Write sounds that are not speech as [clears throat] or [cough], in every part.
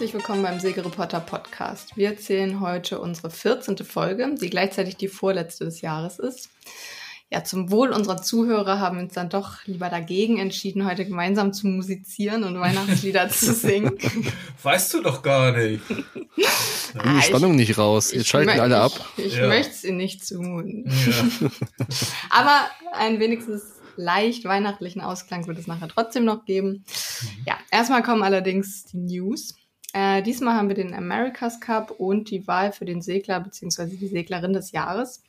Herzlich willkommen beim Segereporter Podcast. Wir erzählen heute unsere 14. Folge, die gleichzeitig die vorletzte des Jahres ist. Ja, zum Wohl unserer Zuhörer haben wir uns dann doch lieber dagegen entschieden, heute gemeinsam zu musizieren und Weihnachtslieder zu [laughs] singen. Weißt du doch gar nicht. Ah, die Spannung nicht raus. Jetzt schalten alle ab. Ich, ich ja. möchte es Ihnen nicht zumuten. Ja. [laughs] Aber ein wenigstens leicht weihnachtlichen Ausklang wird es nachher trotzdem noch geben. Mhm. Ja, erstmal kommen allerdings die News. Äh, diesmal haben wir den America's Cup und die Wahl für den Segler bzw. die Seglerin des Jahres.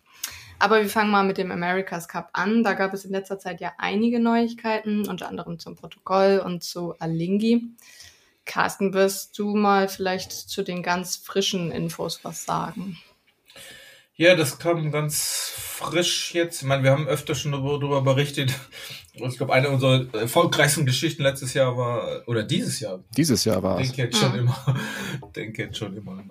Aber wir fangen mal mit dem America's Cup an. Da gab es in letzter Zeit ja einige Neuigkeiten, unter anderem zum Protokoll und zu Alingi. Carsten, wirst du mal vielleicht zu den ganz frischen Infos was sagen? Ja, das kam ganz frisch jetzt. Ich meine, wir haben öfter schon darüber berichtet. Ich glaube, eine unserer erfolgreichsten Geschichten letztes Jahr war, oder dieses Jahr. Dieses Jahr war es. [laughs] Denke jetzt schon immer, denke jetzt schon immer an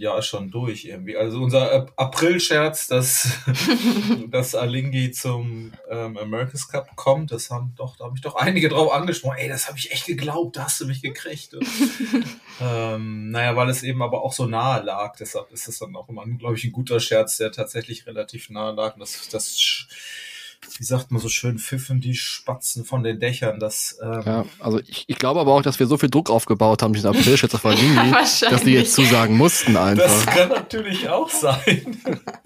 Jahr schon durch irgendwie. Also unser April-Scherz, dass, [laughs] [laughs] dass Alingi zum ähm, America's Cup kommt, das haben doch, da habe ich doch einige drauf angesprochen. Ey, das habe ich echt geglaubt, da hast du mich gekriegt. [laughs] ähm, naja, weil es eben aber auch so nahe lag. Deshalb ist es dann auch immer, glaube ich, ein guter Scherz, der tatsächlich relativ nahe lag. Und das, das wie sagt man so schön, pfiffen die Spatzen von den Dächern. Das, ähm ja, also ich, ich glaube aber auch, dass wir so viel Druck aufgebaut haben, diesen April-Schätzer von Lini, dass die jetzt zusagen mussten einfach. Das kann natürlich auch sein.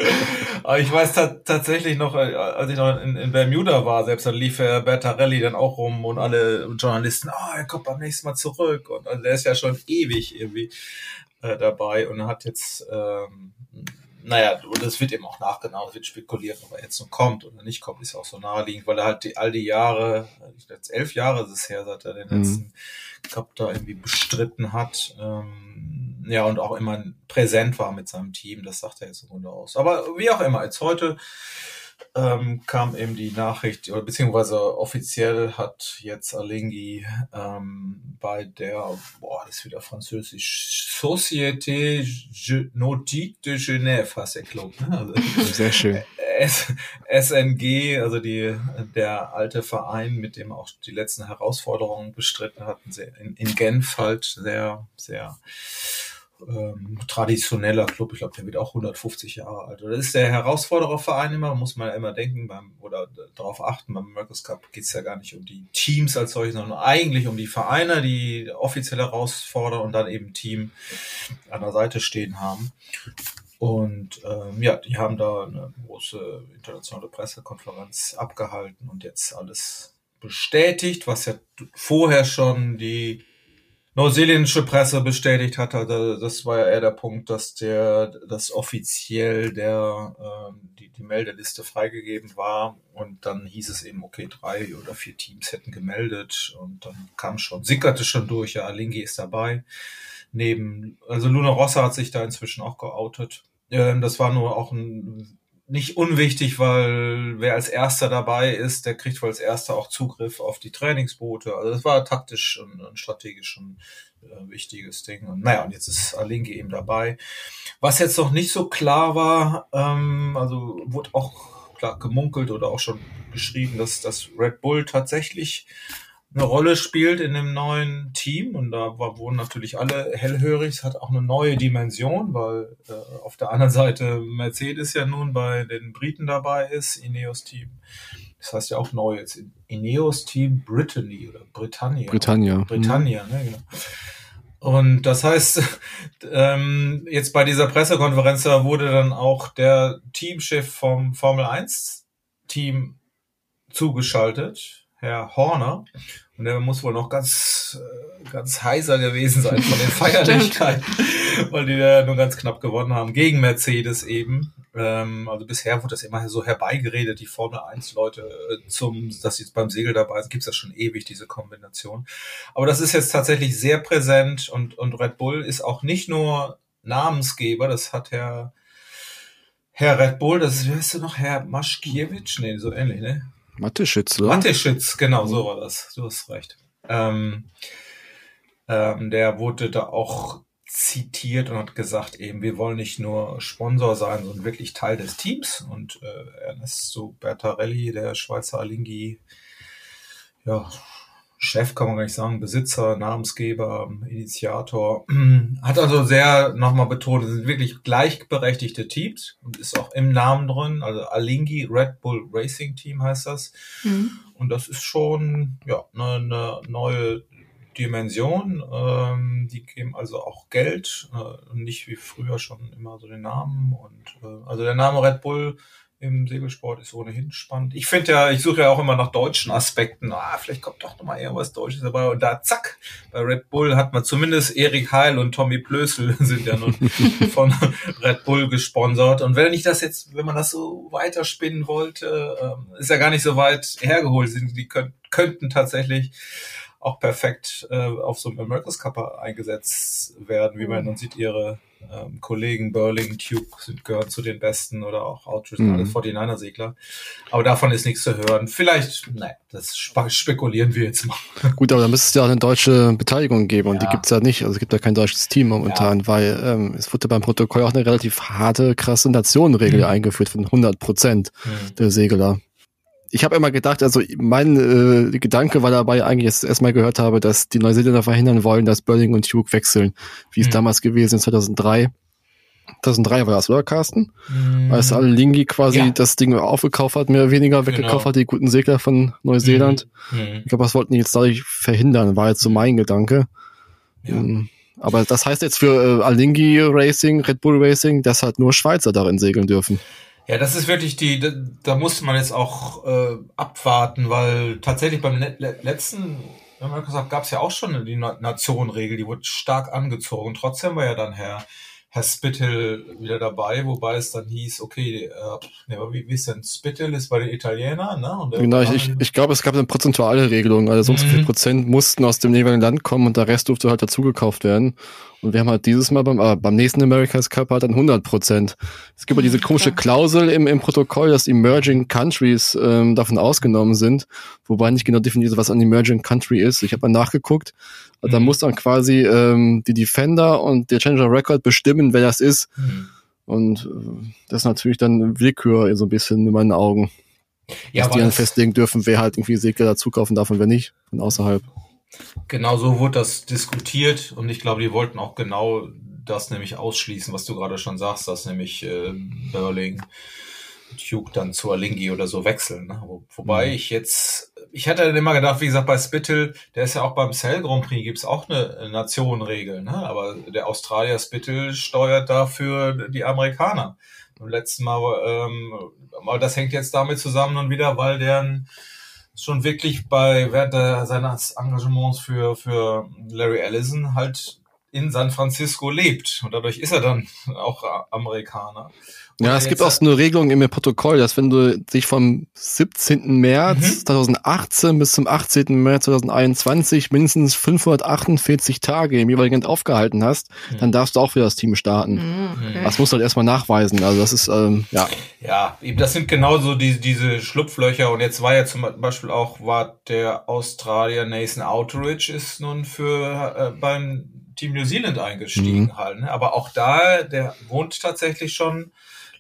[laughs] aber ich weiß tatsächlich noch, äh, als ich noch in, in Bermuda war, selbst dann lief Herr Bertarelli dann auch rum und alle Journalisten, oh, er kommt beim nächsten Mal zurück. Und also der ist ja schon ewig irgendwie äh, dabei und hat jetzt ähm, naja, und es wird eben auch nachgenau, es wird spekuliert, ob er jetzt noch kommt oder nicht kommt, ist auch so naheliegend, weil er halt die, all die Jahre, jetzt elf Jahre ist es her, seit er den mhm. letzten Cup da irgendwie bestritten hat, ähm, ja, und auch immer präsent war mit seinem Team, das sagt er jetzt im Grunde aus. Aber wie auch immer, jetzt heute ähm, kam eben die Nachricht, oder beziehungsweise offiziell hat jetzt Alingi ähm, bei der, boah, das ist wieder französisch, Société Nautique de Genève heißt der Club. Ne? Also, [laughs] Sehr schön. S SNG, also die, der alte Verein, mit dem auch die letzten Herausforderungen bestritten hatten, in, in Genf halt sehr, sehr ähm, traditioneller Club. Ich glaube, der wird auch 150 Jahre alt. Das ist der Herausfordererverein immer, muss man immer denken beim, oder darauf achten. Beim Mercus Cup geht es ja gar nicht um die Teams als solche, sondern eigentlich um die Vereine, die offiziell herausfordern und dann eben Team an der Seite stehen haben. Und ähm, ja, die haben da eine große internationale Pressekonferenz abgehalten und jetzt alles bestätigt, was ja vorher schon die neuseeländische Presse bestätigt hat, das war ja eher der Punkt, dass der, dass offiziell der, äh, die, die Meldeliste freigegeben war und dann hieß es eben, okay, drei oder vier Teams hätten gemeldet und dann kam schon, sickerte schon durch, ja, Lingi ist dabei. Neben, also Luna Rossa hat sich da inzwischen auch geoutet. Ähm, das war nur auch ein nicht unwichtig, weil wer als erster dabei ist, der kriegt wohl als erster auch Zugriff auf die Trainingsboote. Also das war taktisch und, und strategisch ein äh, wichtiges Ding. Und naja, und jetzt ist Alinge eben dabei. Was jetzt noch nicht so klar war, ähm, also wurde auch klar gemunkelt oder auch schon geschrieben, dass das Red Bull tatsächlich eine Rolle spielt in dem neuen Team und da war, wurden natürlich alle hellhörig. Es hat auch eine neue Dimension, weil äh, auf der anderen Seite Mercedes ja nun bei den Briten dabei ist, Ineos Team. Das heißt ja auch neu jetzt Ineos Team Brittany oder Britannia. Britannia. Britannia, mhm. ne, genau. Und das heißt, [laughs] ähm, jetzt bei dieser Pressekonferenz da wurde dann auch der Teamchef vom Formel 1 Team zugeschaltet Herr Horner. Und der muss wohl noch ganz, äh, ganz heiser gewesen sein von den [laughs] Feierlichkeiten, weil die ja nur ganz knapp gewonnen haben gegen Mercedes eben. Ähm, also bisher wurde das immer so herbeigeredet, die Formel 1 Leute äh, zum, dass sie jetzt beim Segel dabei sind, gibt's das schon ewig, diese Kombination. Aber das ist jetzt tatsächlich sehr präsent und, und Red Bull ist auch nicht nur Namensgeber, das hat Herr, Herr Red Bull, das ist, wie heißt du noch, Herr Maschkiewicz? Nee, so ähnlich, ne? Mathe-Schütz? Mathe-Schütz, genau, so war das. Du hast recht. Ähm, ähm, der wurde da auch zitiert und hat gesagt, eben, wir wollen nicht nur Sponsor sein, sondern wirklich Teil des Teams. Und äh, Ernesto Bertarelli, der Schweizer Alingi, ja, Chef kann man gar nicht sagen, Besitzer, Namensgeber, Initiator, [clears throat] hat also sehr nochmal betont, es sind wirklich gleichberechtigte Teams und ist auch im Namen drin, also Alingi Red Bull Racing Team heißt das. Mhm. Und das ist schon ja eine, eine neue Dimension. Ähm, die geben also auch Geld, äh, nicht wie früher schon immer so den Namen. Und äh, also der Name Red Bull im Segelsport ist ohnehin spannend. Ich finde ja, ich suche ja auch immer nach deutschen Aspekten. Ah, vielleicht kommt doch noch mal irgendwas Deutsches dabei. Und da, zack, bei Red Bull hat man zumindest Erik Heil und Tommy Plösel [laughs] sind ja nun [laughs] von Red Bull gesponsert. Und wenn ich das jetzt, wenn man das so weiterspinnen wollte, ähm, ist ja gar nicht so weit hergeholt. Die könnten tatsächlich auch perfekt äh, auf so einem America's Cup eingesetzt werden, wie man mhm. nun sieht, ihre ähm, Kollegen Burling, Tube sind, gehören zu den besten oder auch Outridge, mhm. alle 49er-Segler. Aber davon ist nichts zu hören. Vielleicht, naja, das spekulieren wir jetzt mal. [laughs] Gut, aber da müsste es ja auch eine deutsche Beteiligung geben und ja. die gibt's ja nicht. Also es gibt ja kein deutsches Team momentan, ja. weil ähm, es wurde beim Protokoll auch eine relativ harte, krasse Nationenregel mhm. eingeführt von 100 Prozent mhm. der Segler ich habe immer gedacht, also mein äh, Gedanke war dabei eigentlich, dass ich erstmal gehört habe, dass die Neuseeländer verhindern wollen, dass Burling und Hugh wechseln, wie es mhm. damals gewesen ist, 2003. 2003 war das, oder Carsten? Mhm. Als Alingi quasi ja. das Ding aufgekauft hat, mehr oder weniger genau. weggekauft genau. hat, die guten Segler von Neuseeland. Mhm. mhm. Ich glaube, das wollten die jetzt dadurch verhindern, war jetzt so mein Gedanke. Ja. Aber das heißt jetzt für äh, Alingi Racing, Red Bull Racing, dass halt nur Schweizer darin segeln dürfen. Ja, das ist wirklich die, da, da musste man jetzt auch äh, abwarten, weil tatsächlich beim letzten gab es ja auch schon die Nationenregel, die wurde stark angezogen. Trotzdem war ja dann Herr Herr Spittel wieder dabei, wobei es dann hieß, okay, äh, ne, wie, wie ist denn Spittel ist bei den Italienern, ne? Genau, ich, ich, ich glaube, es gab eine prozentuale Regelung, also sonst mhm. viel Prozent mussten aus dem jeweiligen Land kommen und der Rest durfte halt dazugekauft werden. Und wir haben halt dieses Mal beim, äh, beim nächsten America's Cup halt dann 100 Prozent. Es gibt ja diese komische Klausel im, im Protokoll, dass Emerging Countries ähm, davon ausgenommen sind, wobei nicht genau definiert ist, was ein Emerging Country ist. Ich habe mal nachgeguckt. Mhm. Da muss dann quasi ähm, die Defender und der Challenger Record bestimmen, wer das ist. Mhm. Und äh, das ist natürlich dann Willkür so ein bisschen in meinen Augen. Ja, dass die dann festlegen dürfen, wer halt irgendwie Segler dazu kaufen darf und wer nicht, von außerhalb. Genau so wurde das diskutiert und ich glaube, die wollten auch genau das nämlich ausschließen, was du gerade schon sagst, dass nämlich äh, Burling Duke dann zu Alingi oder so wechseln. Ne? Wo, wobei mhm. ich jetzt, ich hätte dann immer gedacht, wie gesagt, bei Spittle, der ist ja auch beim Cell Grand Prix, gibt's auch eine Nationenregel, ne? aber der Australier Spittle steuert dafür die Amerikaner. Beim letzten Mal, ähm, aber das hängt jetzt damit zusammen und wieder, weil deren schon wirklich bei während der, seines Engagements für, für Larry Ellison halt in San Francisco lebt. Und dadurch ist er dann auch Amerikaner. Ja, es gibt auch so eine Regelung im Protokoll, dass wenn du dich vom 17. März mhm. 2018 bis zum 18. März 2021 mindestens 548 Tage im jeweiligen Land aufgehalten hast, mhm. dann darfst du auch für das Team starten. Mhm, okay. Das musst du halt erstmal nachweisen. Also das ist, ähm, ja. Ja, das sind genauso die, diese Schlupflöcher. Und jetzt war ja zum Beispiel auch, war der Australier Nathan Outridge ist nun für äh, beim Team New Zealand eingestiegen mhm. halt. Ne? Aber auch da, der wohnt tatsächlich schon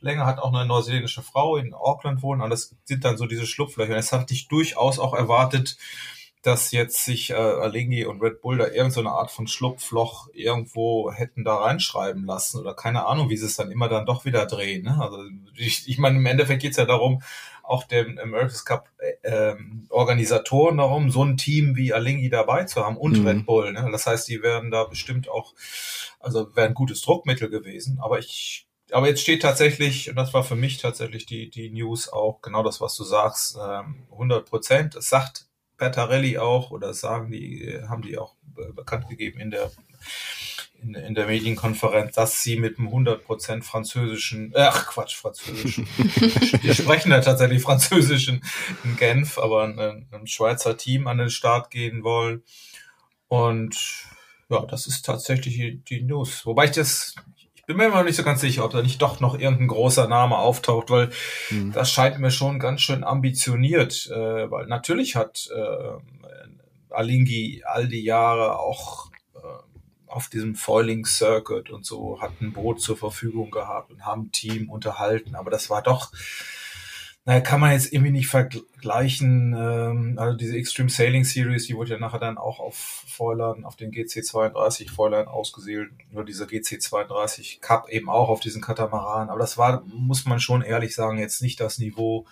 länger, hat auch eine neuseeländische Frau in Auckland wohnen, und das sind dann so diese Schlupflöcher. Es hatte ich durchaus auch erwartet, dass jetzt sich äh, Alingi und Red Bull da irgendeine so Art von Schlupfloch irgendwo hätten da reinschreiben lassen oder keine Ahnung, wie sie es dann immer dann doch wieder drehen. Ne? Also ich, ich meine, im Endeffekt geht's ja darum, auch dem America's Cup äh, ähm, Organisatoren darum, so ein Team wie Alingi dabei zu haben und mhm. Red Bull. Ne? Das heißt, die werden da bestimmt auch, also wäre ein gutes Druckmittel gewesen. Aber ich aber jetzt steht tatsächlich, und das war für mich tatsächlich die, die News auch, genau das, was du sagst, 100 ähm, Prozent. Es sagt Bertarelli auch, oder sagen die, haben die auch bekannt gegeben in der, in, in der Medienkonferenz, dass sie mit einem 100 Prozent französischen, äh, ach Quatsch, französischen, [laughs] die sprechen ja tatsächlich französischen in Genf, aber ein, ein Schweizer Team an den Start gehen wollen. Und ja, das ist tatsächlich die, die News. Wobei ich das bin mir immer noch nicht so ganz sicher, ob da nicht doch noch irgendein großer Name auftaucht, weil mhm. das scheint mir schon ganz schön ambitioniert, äh, weil natürlich hat äh, Alingi all die Jahre auch äh, auf diesem Foiling Circuit und so hat ein Boot zur Verfügung gehabt und haben ein Team unterhalten, aber das war doch naja, kann man jetzt irgendwie nicht vergleichen. Ähm, also diese Extreme Sailing Series, die wurde ja nachher dann auch auf Foilern, auf den GC32 Foilern ausgesehen, nur dieser GC32 Cup eben auch auf diesen Katamaran. Aber das war, muss man schon ehrlich sagen, jetzt nicht das Niveau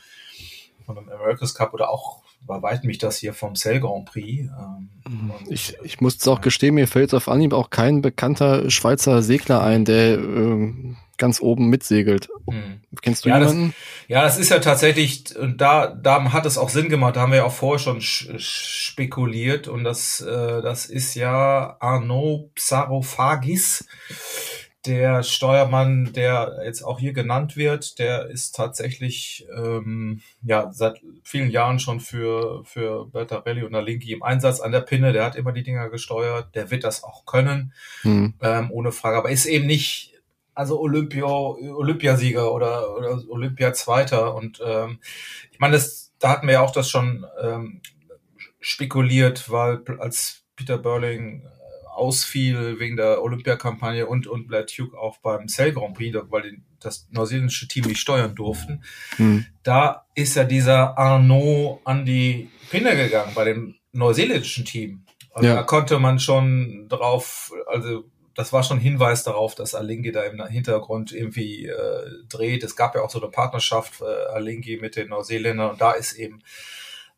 von einem America's Cup oder auch bei weitem mich das hier vom Cell Grand Prix. Ähm, mhm. ich, ich muss es auch gestehen, mir fällt auf Anhieb auch kein bekannter Schweizer Segler ein, der ähm, ganz oben mitsegelt. Hm. Kennst du ja, jemanden? Das, ja, das ist ja tatsächlich, und da, da hat es auch Sinn gemacht, da haben wir ja auch vorher schon spekuliert und das, äh, das ist ja Arnaud Psarophagis der Steuermann, der jetzt auch hier genannt wird, der ist tatsächlich ähm, ja seit vielen Jahren schon für für Bertarelli und Alinki im Einsatz an der Pinne. Der hat immer die Dinger gesteuert. Der wird das auch können, mhm. ähm, ohne Frage. Aber ist eben nicht also Olympio, Olympiasieger oder, oder Olympiazweiter. Und ähm, ich meine, das, da hatten wir ja auch das schon ähm, spekuliert, weil als Peter Burling ausfiel wegen der Olympiakampagne und, und Blair Duke auch beim Cell Grand Prix, weil die, das neuseeländische Team nicht steuern durften. Mhm. Da ist ja dieser Arnaud an die Pinne gegangen bei dem neuseeländischen Team. Also ja. da konnte man schon drauf, also das war schon Hinweis darauf, dass Alingi da im Hintergrund irgendwie äh, dreht. Es gab ja auch so eine Partnerschaft äh, Alingi mit den Neuseeländern und da ist eben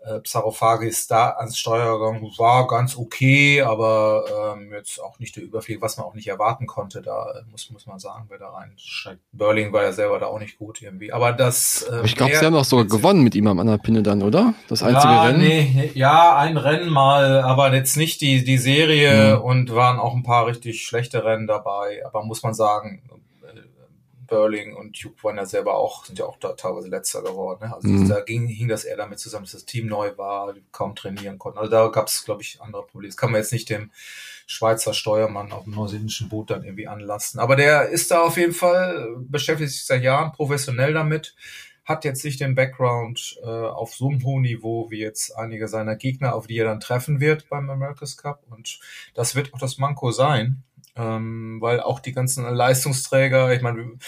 äh, Psarophagis da ans Steuer gegangen, war ganz okay, aber ähm, jetzt auch nicht der Überflieg, was man auch nicht erwarten konnte. Da äh, muss, muss man sagen, wer da reinsteigt. Burling war ja selber da auch nicht gut irgendwie. Aber das. Äh, ich glaube, sie haben auch sogar gewonnen mit ihm am anderen Pinne dann, oder? Das einzige ja, Rennen. Nee, ja, ein Rennen mal, aber jetzt nicht die, die Serie mhm. und waren auch ein paar richtig schlechte Rennen dabei. Aber muss man sagen, Burling und Duke waren ja selber auch, sind ja auch da teilweise letzter geworden. Ne? Also mhm. da ging, hing das eher damit zusammen, dass das Team neu war, kaum trainieren konnten. Also da gab es, glaube ich, andere Probleme. Das kann man jetzt nicht dem Schweizer Steuermann auf dem neuseeländischen Boot dann irgendwie anlassen. Aber der ist da auf jeden Fall, beschäftigt sich seit Jahren professionell damit, hat jetzt nicht den Background äh, auf so einem hohen Niveau wie jetzt einige seiner Gegner, auf die er dann treffen wird beim America's Cup. Und das wird auch das Manko sein ähm, weil auch die ganzen Leistungsträger, ich meine,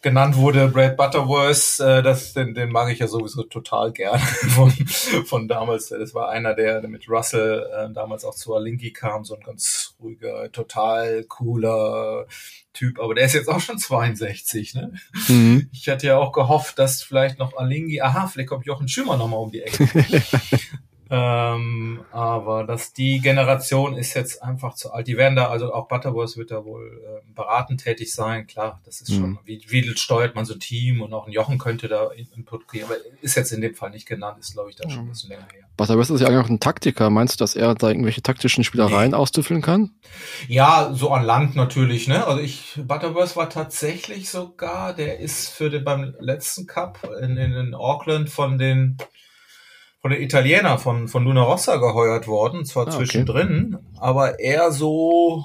genannt wurde Brad Butterworth, äh, das, den, den mag ich ja sowieso total gern [laughs] von, von damals. Das war einer, der mit Russell äh, damals auch zu Alinki kam, so ein ganz ruhiger, total cooler Typ, aber der ist jetzt auch schon 62, ne? Mhm. [laughs] Ich hatte ja auch gehofft, dass vielleicht noch Alingi, aha, vielleicht kommt Jochen Schümmer nochmal um die Ecke. [laughs] Ähm, aber dass die Generation ist jetzt einfach zu alt. Die werden da, also auch Butterworth wird da wohl äh, beratend tätig sein. Klar, das ist mhm. schon, wie, wie steuert man so ein Team und auch ein Jochen könnte da Input kriegen, aber ist jetzt in dem Fall nicht genannt, ist glaube ich da schon ein bisschen länger her. Butterworth ist ja eigentlich auch ein Taktiker. Meinst du, dass er da irgendwelche taktischen Spielereien nee. auszuführen kann? Ja, so an Land natürlich, ne? Also ich, Butterworth war tatsächlich sogar, der ist für den, beim letzten Cup in, in, in Auckland von den von den Italiener von, von Luna Rossa geheuert worden, zwar ah, zwischendrin, okay. aber eher so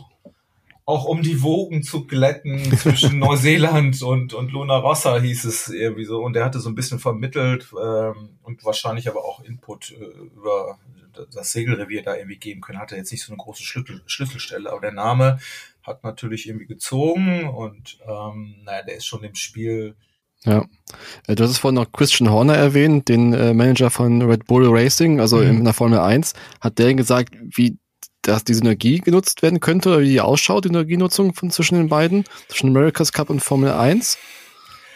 auch um die Wogen zu glätten [laughs] zwischen Neuseeland und, und Luna Rossa hieß es irgendwie so. Und er hatte so ein bisschen vermittelt ähm, und wahrscheinlich aber auch Input äh, über das Segelrevier da irgendwie geben können. Hatte jetzt nicht so eine große Schlüssel, Schlüsselstelle, aber der Name hat natürlich irgendwie gezogen und ähm, naja, der ist schon im Spiel ja. Äh, du hast es vorhin noch Christian Horner erwähnt, den äh, Manager von Red Bull Racing, also mhm. in der Formel 1. Hat der gesagt, wie dass die Synergie genutzt werden könnte oder wie die ausschaut, die Synergienutzung von zwischen den beiden, zwischen America's Cup und Formel 1?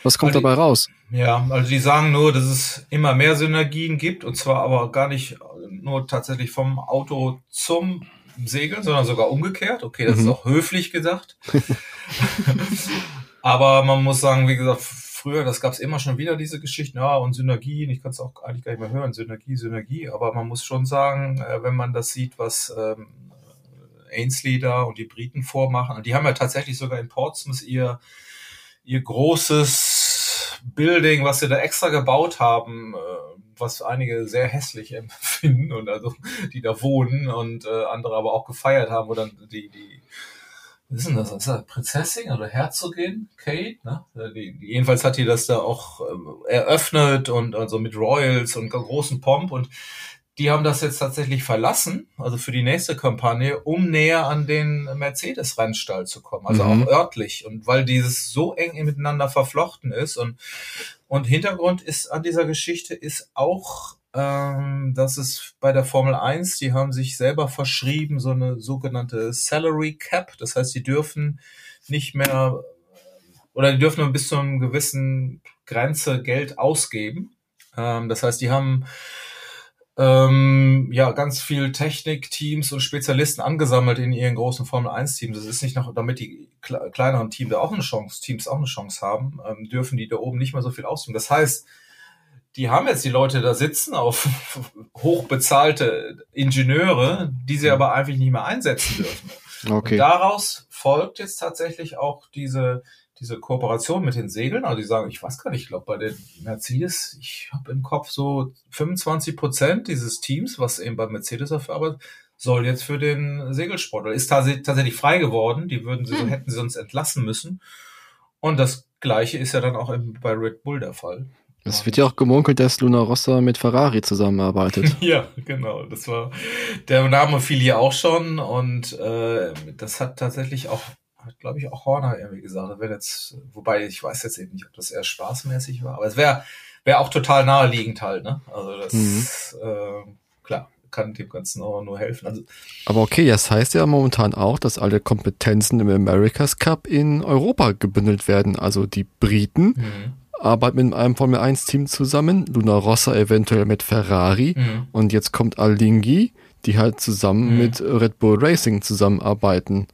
Was kommt also, dabei raus? Ja, also die sagen nur, dass es immer mehr Synergien gibt und zwar aber gar nicht nur tatsächlich vom Auto zum Segeln, sondern sogar umgekehrt. Okay, das mhm. ist auch höflich gesagt. [laughs] aber man muss sagen, wie gesagt, früher, das gab es immer schon wieder, diese Geschichten, ja, und Synergien, ich kann es auch eigentlich gar nicht mehr hören, Synergie, Synergie, aber man muss schon sagen, äh, wenn man das sieht, was ähm, Ainsley da und die Briten vormachen, und die haben ja tatsächlich sogar in Portsmouth ihr, ihr großes Building, was sie da extra gebaut haben, äh, was einige sehr hässlich [laughs] empfinden und also die da wohnen und äh, andere aber auch gefeiert haben, wo dann die, die was ist denn das? Ist das Prinzessin oder Herzogin? Kate, ne? Die, die, jedenfalls hat die das da auch äh, eröffnet und also mit Royals und großen Pomp und die haben das jetzt tatsächlich verlassen, also für die nächste Kampagne, um näher an den Mercedes-Rennstall zu kommen, also mhm. auch örtlich. Und weil dieses so eng miteinander verflochten ist und Und Hintergrund ist an dieser Geschichte ist auch, ähm, dass es bei der Formel 1, die haben sich selber verschrieben, so eine sogenannte Salary Cap. Das heißt, die dürfen nicht mehr oder die dürfen nur bis zu einem gewissen Grenze Geld ausgeben. Ähm, das heißt, die haben ähm, ja ganz viel Technikteams und Spezialisten angesammelt in ihren großen Formel 1 Teams. Das ist nicht noch, damit die kleineren Teams auch eine Chance, Teams auch eine Chance haben, ähm, dürfen die da oben nicht mehr so viel ausgeben. Das heißt, die haben jetzt die Leute da sitzen auf [laughs] hochbezahlte Ingenieure, die sie aber einfach nicht mehr einsetzen dürfen. Okay. Und daraus folgt jetzt tatsächlich auch diese diese Kooperation mit den Segeln, also die sagen, ich weiß gar nicht, ich glaube bei den Mercedes, ich habe im Kopf so 25 Prozent dieses Teams, was eben bei Mercedes dafür arbeitet, soll jetzt für den Segelsport oder ist tatsächlich frei geworden. Die würden sie, hm. hätten sie sonst entlassen müssen. Und das Gleiche ist ja dann auch bei Red Bull der Fall. Es wird ja auch gemunkelt, dass Luna Rossa mit Ferrari zusammenarbeitet. [laughs] ja, genau. Das war der Name fiel hier auch schon und äh, das hat tatsächlich auch glaube ich, auch Horner irgendwie gesagt. Wäre jetzt, wobei ich weiß jetzt eben nicht, ob das eher spaßmäßig war, aber es wäre wäre auch total naheliegend halt, ne? Also das mhm. äh, klar kann dem Ganzen auch nur helfen. Also, aber okay, das heißt ja momentan auch, dass alle Kompetenzen im America's Cup in Europa gebündelt werden. Also die Briten mhm. Arbeiten mit einem Formel 1 Team zusammen, Luna Rossa eventuell mit Ferrari mhm. und jetzt kommt Alinghi, die halt zusammen mhm. mit Red Bull Racing zusammenarbeiten.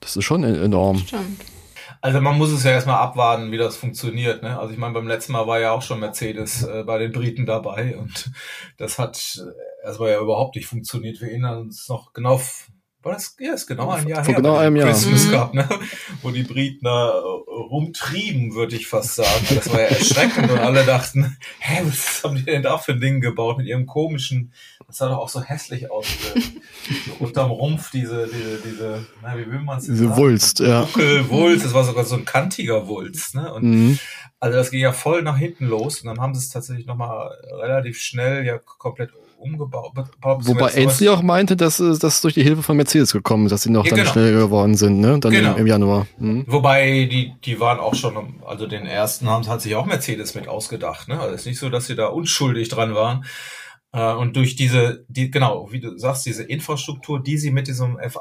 Das ist schon enorm. Stimmt. Also man muss es ja erstmal abwarten, wie das funktioniert. Ne? Also ich meine, beim letzten Mal war ja auch schon Mercedes äh, bei den Briten dabei und [laughs] das hat äh, erstmal ja überhaupt nicht funktioniert. Wir erinnern uns noch genau war das, ja, ist genau ein Jahr Vor her. Genau einem Jahr. Christmas mhm. Cup, ne? Wo die Briten da äh, rumtrieben, würde ich fast sagen. Das war ja erschreckend und alle dachten, hä, was haben die denn da für ein Ding gebaut mit ihrem komischen, das sah doch auch so hässlich aus, so unterm Rumpf, diese, diese, diese, na, wie will man es Diese sagen? Wulst, ja. Buckel, Wulst, das war sogar so ein kantiger Wulst, ne? Und mhm. also das ging ja voll nach hinten los und dann haben sie es tatsächlich nochmal relativ schnell ja komplett umgebaut. Wobei Ainsley auch meinte, dass das durch die Hilfe von Mercedes gekommen ist, dass sie noch ja, dann genau. schneller geworden sind, ne? Dann genau. im, im, Januar. Mhm. Wobei die, die waren auch schon, also den ersten haben, hat sich auch Mercedes mit ausgedacht, ne? Also es ist nicht so, dass sie da unschuldig dran waren. Äh, und durch diese, die, genau, wie du sagst, diese Infrastruktur, die sie mit diesem F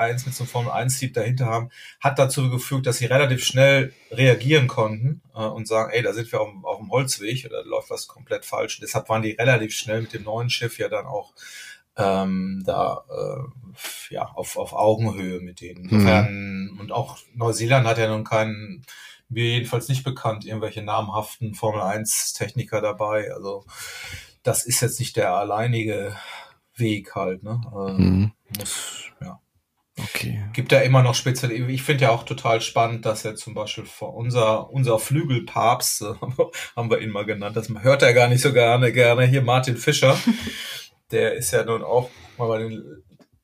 1 mit so einem Formel 1 Sieb dahinter haben, hat dazu gefügt, dass sie relativ schnell reagieren konnten äh, und sagen, ey, da sind wir auf, auf dem Holzweg oder läuft was komplett falsch. Deshalb waren die relativ schnell mit dem neuen Schiff ja dann auch ähm, da äh, ja auf, auf Augenhöhe mit denen. Mhm. Insofern, mhm. und auch Neuseeland hat ja nun keinen, mir jedenfalls nicht bekannt, irgendwelche namhaften Formel 1 Techniker dabei. Also das ist jetzt nicht der alleinige Weg halt, ne? Äh, mhm. muss, ja. Okay. Gibt ja immer noch speziell, ich finde ja auch total spannend, dass er zum Beispiel unser, unser Flügelpapst, [laughs] haben wir ihn mal genannt, das hört er gar nicht so gerne, gerne hier Martin Fischer. [laughs] Der ist ja nun auch mal bei den,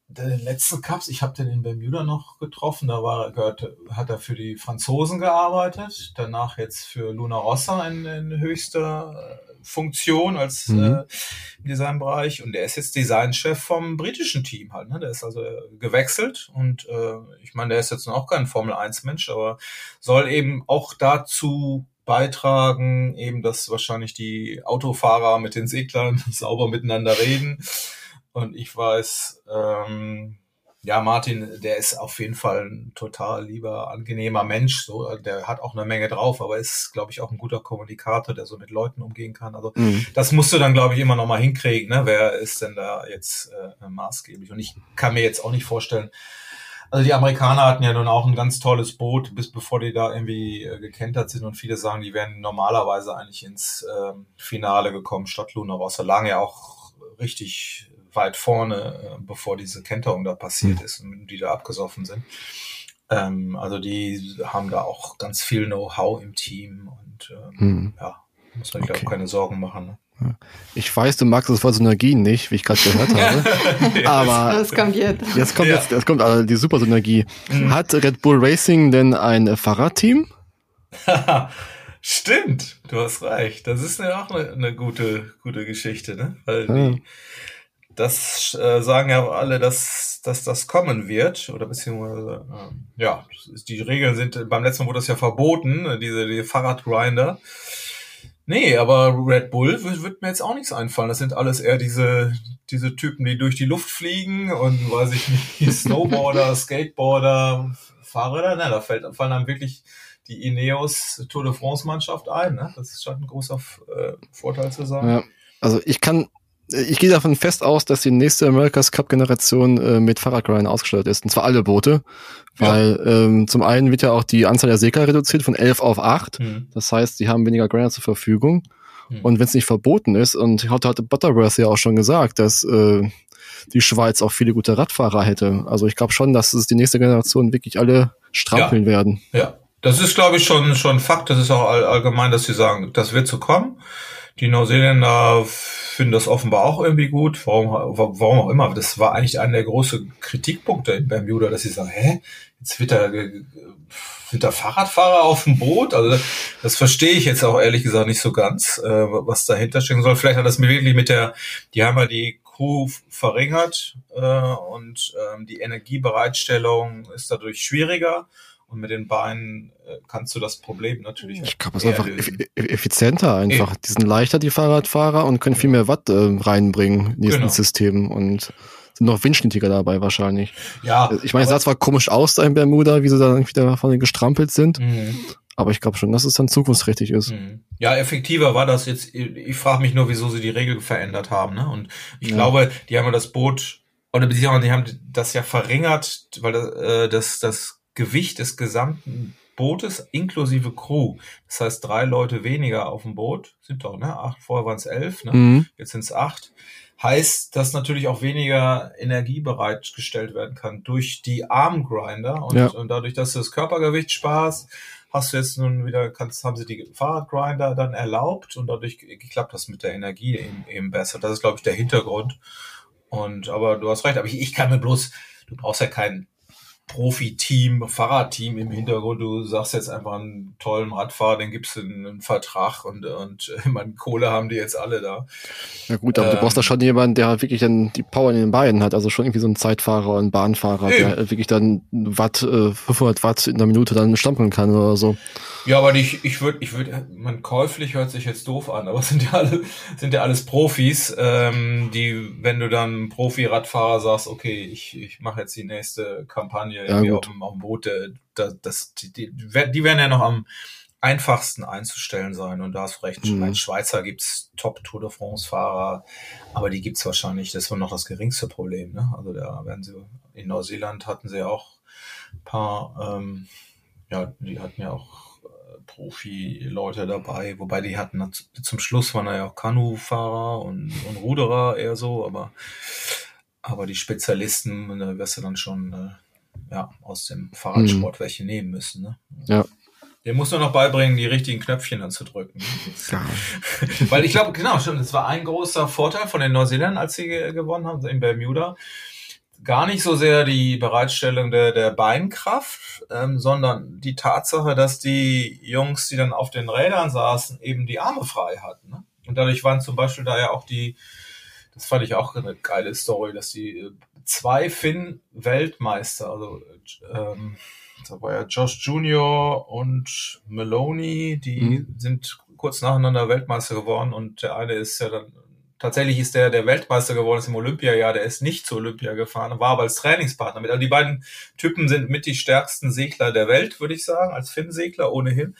den letzten Cups, ich habe den in Bermuda noch getroffen, da war gehört, hat er für die Franzosen gearbeitet, danach jetzt für Luna Rossa in, in höchster Funktion als mhm. äh, im Designbereich und der ist jetzt Designchef vom britischen Team halt. Ne? Der ist also gewechselt und äh, ich meine, der ist jetzt auch kein Formel 1 Mensch, aber soll eben auch dazu beitragen, eben, dass wahrscheinlich die Autofahrer mit den Seglern [laughs] sauber miteinander reden. Und ich weiß, ähm, ja, Martin, der ist auf jeden Fall ein total lieber, angenehmer Mensch. So, der hat auch eine Menge drauf, aber ist, glaube ich, auch ein guter Kommunikator, der so mit Leuten umgehen kann. Also mhm. das musst du dann, glaube ich, immer noch mal hinkriegen. Ne? Wer ist denn da jetzt äh, maßgeblich? Und ich kann mir jetzt auch nicht vorstellen. Also die Amerikaner hatten ja nun auch ein ganz tolles Boot, bis bevor die da irgendwie äh, gekentert sind. Und viele sagen, die wären normalerweise eigentlich ins äh, Finale gekommen statt Luna Rossa. Lagen ja auch richtig weit vorne, äh, bevor diese Kenterung da passiert mhm. ist und die da abgesoffen sind. Ähm, also die haben da auch ganz viel Know-how im Team und ähm, mhm. ja, muss man sich okay. auch keine Sorgen machen. Ne? Ich weiß, du magst das Wort Synergie nicht, wie ich gerade gehört habe. [laughs] [laughs] aber das kommt jetzt. Jetzt kommt ja. jetzt, jetzt kommt also die Super Synergie. Mhm. Hat Red Bull Racing denn ein Fahrradteam? [laughs] Stimmt, du hast recht. Das ist ja auch eine, eine, gute, gute Geschichte, ne? Weil ja. die, das äh, sagen ja alle, dass, dass das kommen wird, oder beziehungsweise, äh, ja, die Regeln sind, beim letzten Mal wurde das ja verboten, diese die Fahrradgrinder. Nee, aber Red Bull wird, wird, mir jetzt auch nichts einfallen. Das sind alles eher diese, diese Typen, die durch die Luft fliegen und weiß ich nicht, [laughs] Snowboarder, Skateboarder, Fahrräder. Ne, da fällt, fallen einem wirklich die Ineos Tour de France Mannschaft ein. Ne? Das scheint ein großer äh, Vorteil zu sein. Ja, also ich kann ich gehe davon fest aus, dass die nächste America's Cup Generation äh, mit Fahrradgrind ausgestattet ist. Und zwar alle Boote. Weil ja. ähm, zum einen wird ja auch die Anzahl der Segler reduziert von 11 auf 8. Mhm. Das heißt, die haben weniger Grinder zur Verfügung. Mhm. Und wenn es nicht verboten ist, und heute hatte Butterworth ja auch schon gesagt, dass äh, die Schweiz auch viele gute Radfahrer hätte. Also ich glaube schon, dass es die nächste Generation wirklich alle strampeln ja. werden. Ja, das ist, glaube ich, schon, schon Fakt. Das ist auch all, allgemein, dass sie sagen, das wird so kommen. Die Neuseeländer finden das offenbar auch irgendwie gut. Warum, warum auch immer. Das war eigentlich einer der großen Kritikpunkte in Bermuda, dass sie sagen, hä, jetzt wird da, sind da Fahrradfahrer auf dem Boot? Also das verstehe ich jetzt auch ehrlich gesagt nicht so ganz, äh, was dahinter stecken soll. Vielleicht hat das mir wirklich mit der, die haben ja die Crew verringert äh, und ähm, die Energiebereitstellung ist dadurch schwieriger. Und mit den Beinen äh, kannst du das Problem natürlich. Ich glaube, es ist einfach eff effizienter einfach. Eben. Die sind leichter, die Fahrradfahrer, und können viel mehr Watt äh, reinbringen in diesen genau. Systemen und sind noch windschnittiger dabei wahrscheinlich. Ja. Ich meine, es sah zwar komisch aus da in Bermuda, wie sie da irgendwie da vorne gestrampelt sind. Mhm. Aber ich glaube schon, dass es dann zukunftsträchtig ist. Mhm. Ja, effektiver war das jetzt. Ich frage mich nur, wieso sie die Regel verändert haben. Ne? Und ich ja. glaube, die haben ja das Boot, oder beziehungsweise die haben das ja verringert, weil das, äh, das, das Gewicht des gesamten Bootes inklusive Crew. Das heißt, drei Leute weniger auf dem Boot sind doch, ne? Acht, vorher waren es elf, ne? Mhm. Jetzt sind es acht. Heißt, dass natürlich auch weniger Energie bereitgestellt werden kann durch die Armgrinder und, ja. und dadurch, dass du das Körpergewicht sparst, hast du jetzt nun wieder, kannst, haben sie die Fahrradgrinder dann erlaubt und dadurch klappt das mit der Energie eben, eben besser. Das ist, glaube ich, der Hintergrund. Und aber du hast recht, aber ich, ich kann mir bloß, du brauchst ja keinen Profi-Team, Fahrradteam im Hintergrund. Du sagst jetzt einfach einen tollen Radfahrer, den gibst du einen Vertrag und, und ich meine, Kohle haben die jetzt alle da. Ja gut, aber ähm, du brauchst da schon jemanden, der wirklich dann die Power in den Beinen hat. Also schon irgendwie so ein Zeitfahrer und Bahnfahrer, eben. der wirklich dann Watt, 500 äh, Watt in der Minute dann stampeln kann oder so. Ja, aber ich, ich würde, ich würde, man käuflich hört sich jetzt doof an, aber [laughs] sind ja alle, sind ja alles Profis, ähm, die, wenn du dann Profi-Radfahrer sagst, okay, ich, ich mache jetzt die nächste Kampagne ja, auf dem, auf dem Boot, äh, das, das, die, die, die werden ja noch am einfachsten einzustellen sein und da hast du recht. Mhm. In Schweizer gibt's Top Tour de France Fahrer, aber die gibt's wahrscheinlich, das war noch das geringste Problem, ne? Also da werden sie, in Neuseeland hatten sie auch paar, ähm, ja, die hatten ja auch Profi-Leute dabei, wobei die hatten zum Schluss waren da ja auch Kanufahrer und, und Ruderer eher so, aber, aber die Spezialisten, da wirst du dann schon äh, ja, aus dem Fahrradsport mhm. welche nehmen müssen. Ne? Ja. Den muss nur noch beibringen, die richtigen Knöpfchen dann zu drücken. Ja. [laughs] Weil ich glaube, genau, schon, das war ein großer Vorteil von den Neuseeländern, als sie gewonnen haben in Bermuda gar nicht so sehr die Bereitstellung der, der Beinkraft, ähm, sondern die Tatsache, dass die Jungs, die dann auf den Rädern saßen, eben die Arme frei hatten. Ne? Und dadurch waren zum Beispiel da ja auch die, das fand ich auch eine geile Story, dass die äh, zwei Finn-Weltmeister, also ähm, da war ja Josh Junior und Maloney, die mhm. sind kurz nacheinander Weltmeister geworden und der eine ist ja dann tatsächlich ist der, der Weltmeister geworden ist im Olympiajahr, der ist nicht zu Olympia gefahren, war aber als Trainingspartner mit. Also die beiden Typen sind mit die stärksten Segler der Welt, würde ich sagen, als Finn-Segler ohnehin.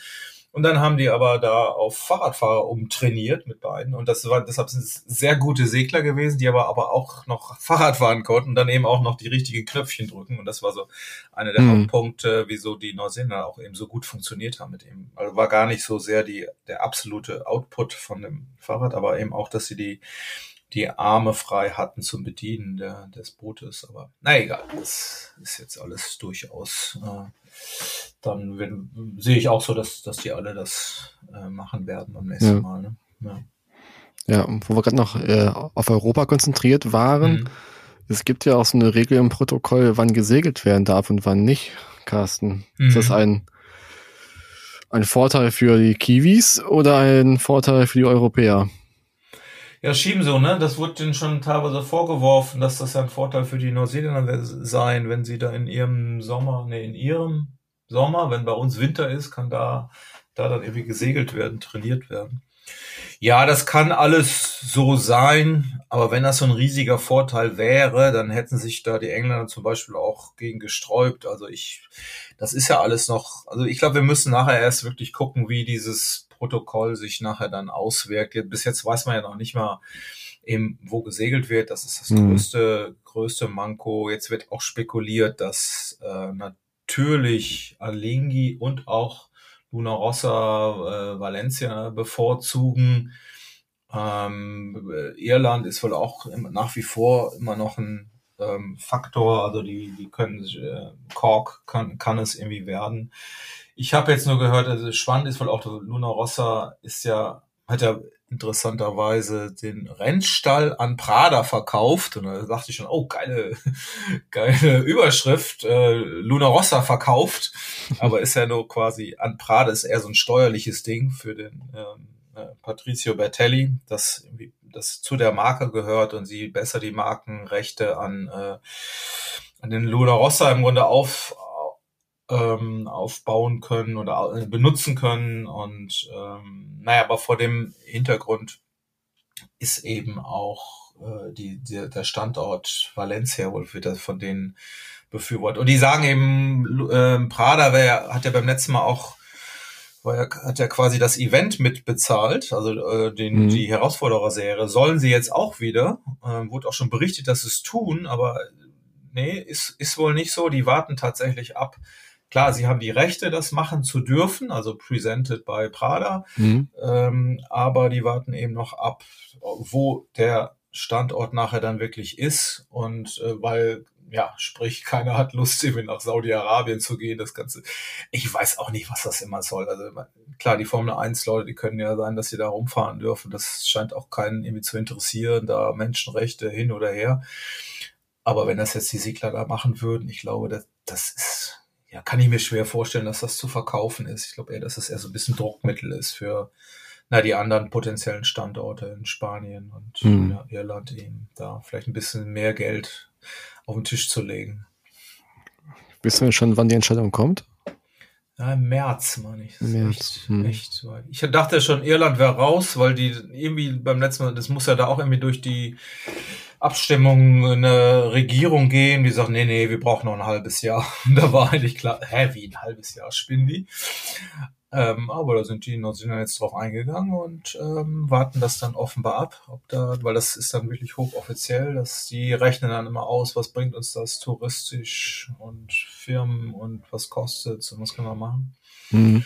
Und dann haben die aber da auf Fahrradfahrer umtrainiert mit beiden. Und das war, deshalb sind es sehr gute Segler gewesen, die aber, aber auch noch Fahrrad fahren konnten und dann eben auch noch die richtigen Knöpfchen drücken. Und das war so einer der mhm. Hauptpunkte, wieso die Neuseeländer auch eben so gut funktioniert haben mit ihm. Also war gar nicht so sehr die, der absolute Output von dem Fahrrad, aber eben auch, dass sie die, die Arme frei hatten zum Bedienen der, des Bootes. Aber na egal, das ist jetzt alles durchaus äh, dann wenn, sehe ich auch so, dass, dass die alle das äh, machen werden beim nächsten ja. Mal. Ne? Ja. ja, wo wir gerade noch äh, auf Europa konzentriert waren, mhm. es gibt ja auch so eine Regel im Protokoll, wann gesegelt werden darf und wann nicht, Carsten. Mhm. Ist das mhm. ein, ein Vorteil für die Kiwis oder ein Vorteil für die Europäer? Ja, schieben so, ne? Das wurde denen schon teilweise vorgeworfen, dass das ja ein Vorteil für die Neuseeländer sein, wenn sie da in ihrem Sommer, ne, in ihrem Sommer, wenn bei uns Winter ist, kann da, da dann irgendwie gesegelt werden, trainiert werden. Ja, das kann alles so sein, aber wenn das so ein riesiger Vorteil wäre, dann hätten sich da die Engländer zum Beispiel auch gegen gesträubt. Also ich, das ist ja alles noch, also ich glaube, wir müssen nachher erst wirklich gucken, wie dieses Protokoll sich nachher dann auswirkt. Bis jetzt weiß man ja noch nicht mal, eben, wo gesegelt wird. Das ist das mhm. größte, größte Manko. Jetzt wird auch spekuliert, dass äh, natürlich Alinghi und auch Luna Rossa äh, Valencia bevorzugen. Ähm, Irland ist wohl auch nach wie vor immer noch ein ähm, Faktor, also die, die können, äh, Cork kann, kann es irgendwie werden. Ich habe jetzt nur gehört, also spannend ist wohl auch, Luna Rossa ist ja, hat ja interessanterweise den Rennstall an Prada verkauft. Und da dachte ich schon, oh, geile, [laughs] geile Überschrift, äh, Luna Rossa verkauft. [laughs] Aber ist ja nur quasi an Prada, ist eher so ein steuerliches Ding für den ähm, äh, Patrizio Bertelli, das, das zu der Marke gehört und sie besser die Markenrechte an, äh, an den Luna Rossa im Grunde auf, ähm, aufbauen können oder äh, benutzen können. Und ähm, naja, aber vor dem Hintergrund ist eben auch äh, die, die, der Standort Valencia wohl wird das von denen befürwortet. Und die sagen eben, äh, Prada wär, hat ja beim letzten Mal auch weil er hat ja quasi das Event mitbezahlt, also äh, den, mhm. die Herausforderer-Serie. Sollen sie jetzt auch wieder? Äh, wurde auch schon berichtet, dass sie es tun, aber nee, ist, ist wohl nicht so. Die warten tatsächlich ab, Klar, sie haben die Rechte, das machen zu dürfen, also presented by Prada, mhm. ähm, aber die warten eben noch ab, wo der Standort nachher dann wirklich ist und äh, weil ja, sprich, keiner hat Lust, irgendwie nach Saudi-Arabien zu gehen, das Ganze. Ich weiß auch nicht, was das immer soll. Also klar, die Formel 1 Leute, die können ja sein, dass sie da rumfahren dürfen. Das scheint auch keinen irgendwie zu interessieren, da Menschenrechte hin oder her. Aber wenn das jetzt die Siegler da machen würden, ich glaube, das, das ist, ja, kann ich mir schwer vorstellen, dass das zu verkaufen ist. Ich glaube eher, dass es eher so ein bisschen Druckmittel ist für na, die anderen potenziellen Standorte in Spanien und mhm. ja, Irland eben da vielleicht ein bisschen mehr Geld auf den Tisch zu legen. Wissen wir schon, wann die Entscheidung kommt? Ja, im März, meine ich. Das März. Echt, hm. echt weit. Ich dachte schon, Irland wäre raus, weil die irgendwie beim letzten Mal, das muss ja da auch irgendwie durch die Abstimmung eine Regierung gehen, die sagt, nee, nee, wir brauchen noch ein halbes Jahr. [laughs] Da war eigentlich klar, hä, wie ein halbes Jahr, spinnen die? Ähm, aber da sind die Neuseeländer jetzt drauf eingegangen und ähm, warten das dann offenbar ab, ob da, weil das ist dann wirklich hochoffiziell, dass die rechnen dann immer aus, was bringt uns das touristisch und Firmen und was kostet und was können wir machen. Mhm.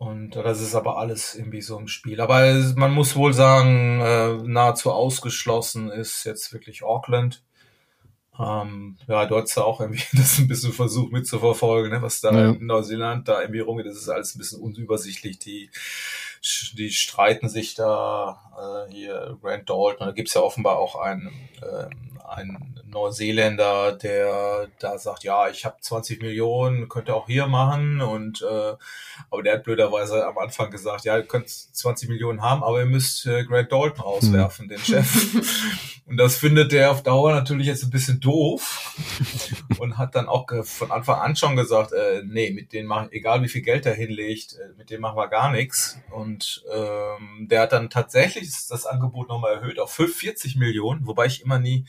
Und das ist aber alles irgendwie so im Spiel. Aber man muss wohl sagen, äh, nahezu ausgeschlossen ist jetzt wirklich Auckland. Ähm, ja, hast ja auch irgendwie [laughs] das ein bisschen versucht mitzuverfolgen, ne, was da ja. in Neuseeland da irgendwie rumgeht. Das ist alles ein bisschen unübersichtlich. Die, die streiten sich da äh, hier Grant Dalton. Da gibt's ja offenbar auch einen, äh, einen Neuseeländer, der da sagt, ja, ich habe 20 Millionen, könnt ihr auch hier machen. Und äh, aber der hat blöderweise am Anfang gesagt, ja, ihr könnt 20 Millionen haben, aber ihr müsst äh, Grant Dalton rauswerfen, hm. den Chef. [laughs] und das findet der auf Dauer natürlich jetzt ein bisschen doof und hat dann auch von Anfang an schon gesagt, äh, nee, mit denen machen, egal wie viel Geld er hinlegt, äh, mit denen machen wir gar nichts. Und ähm, der hat dann tatsächlich das Angebot nochmal erhöht auf 45 Millionen, wobei ich immer nie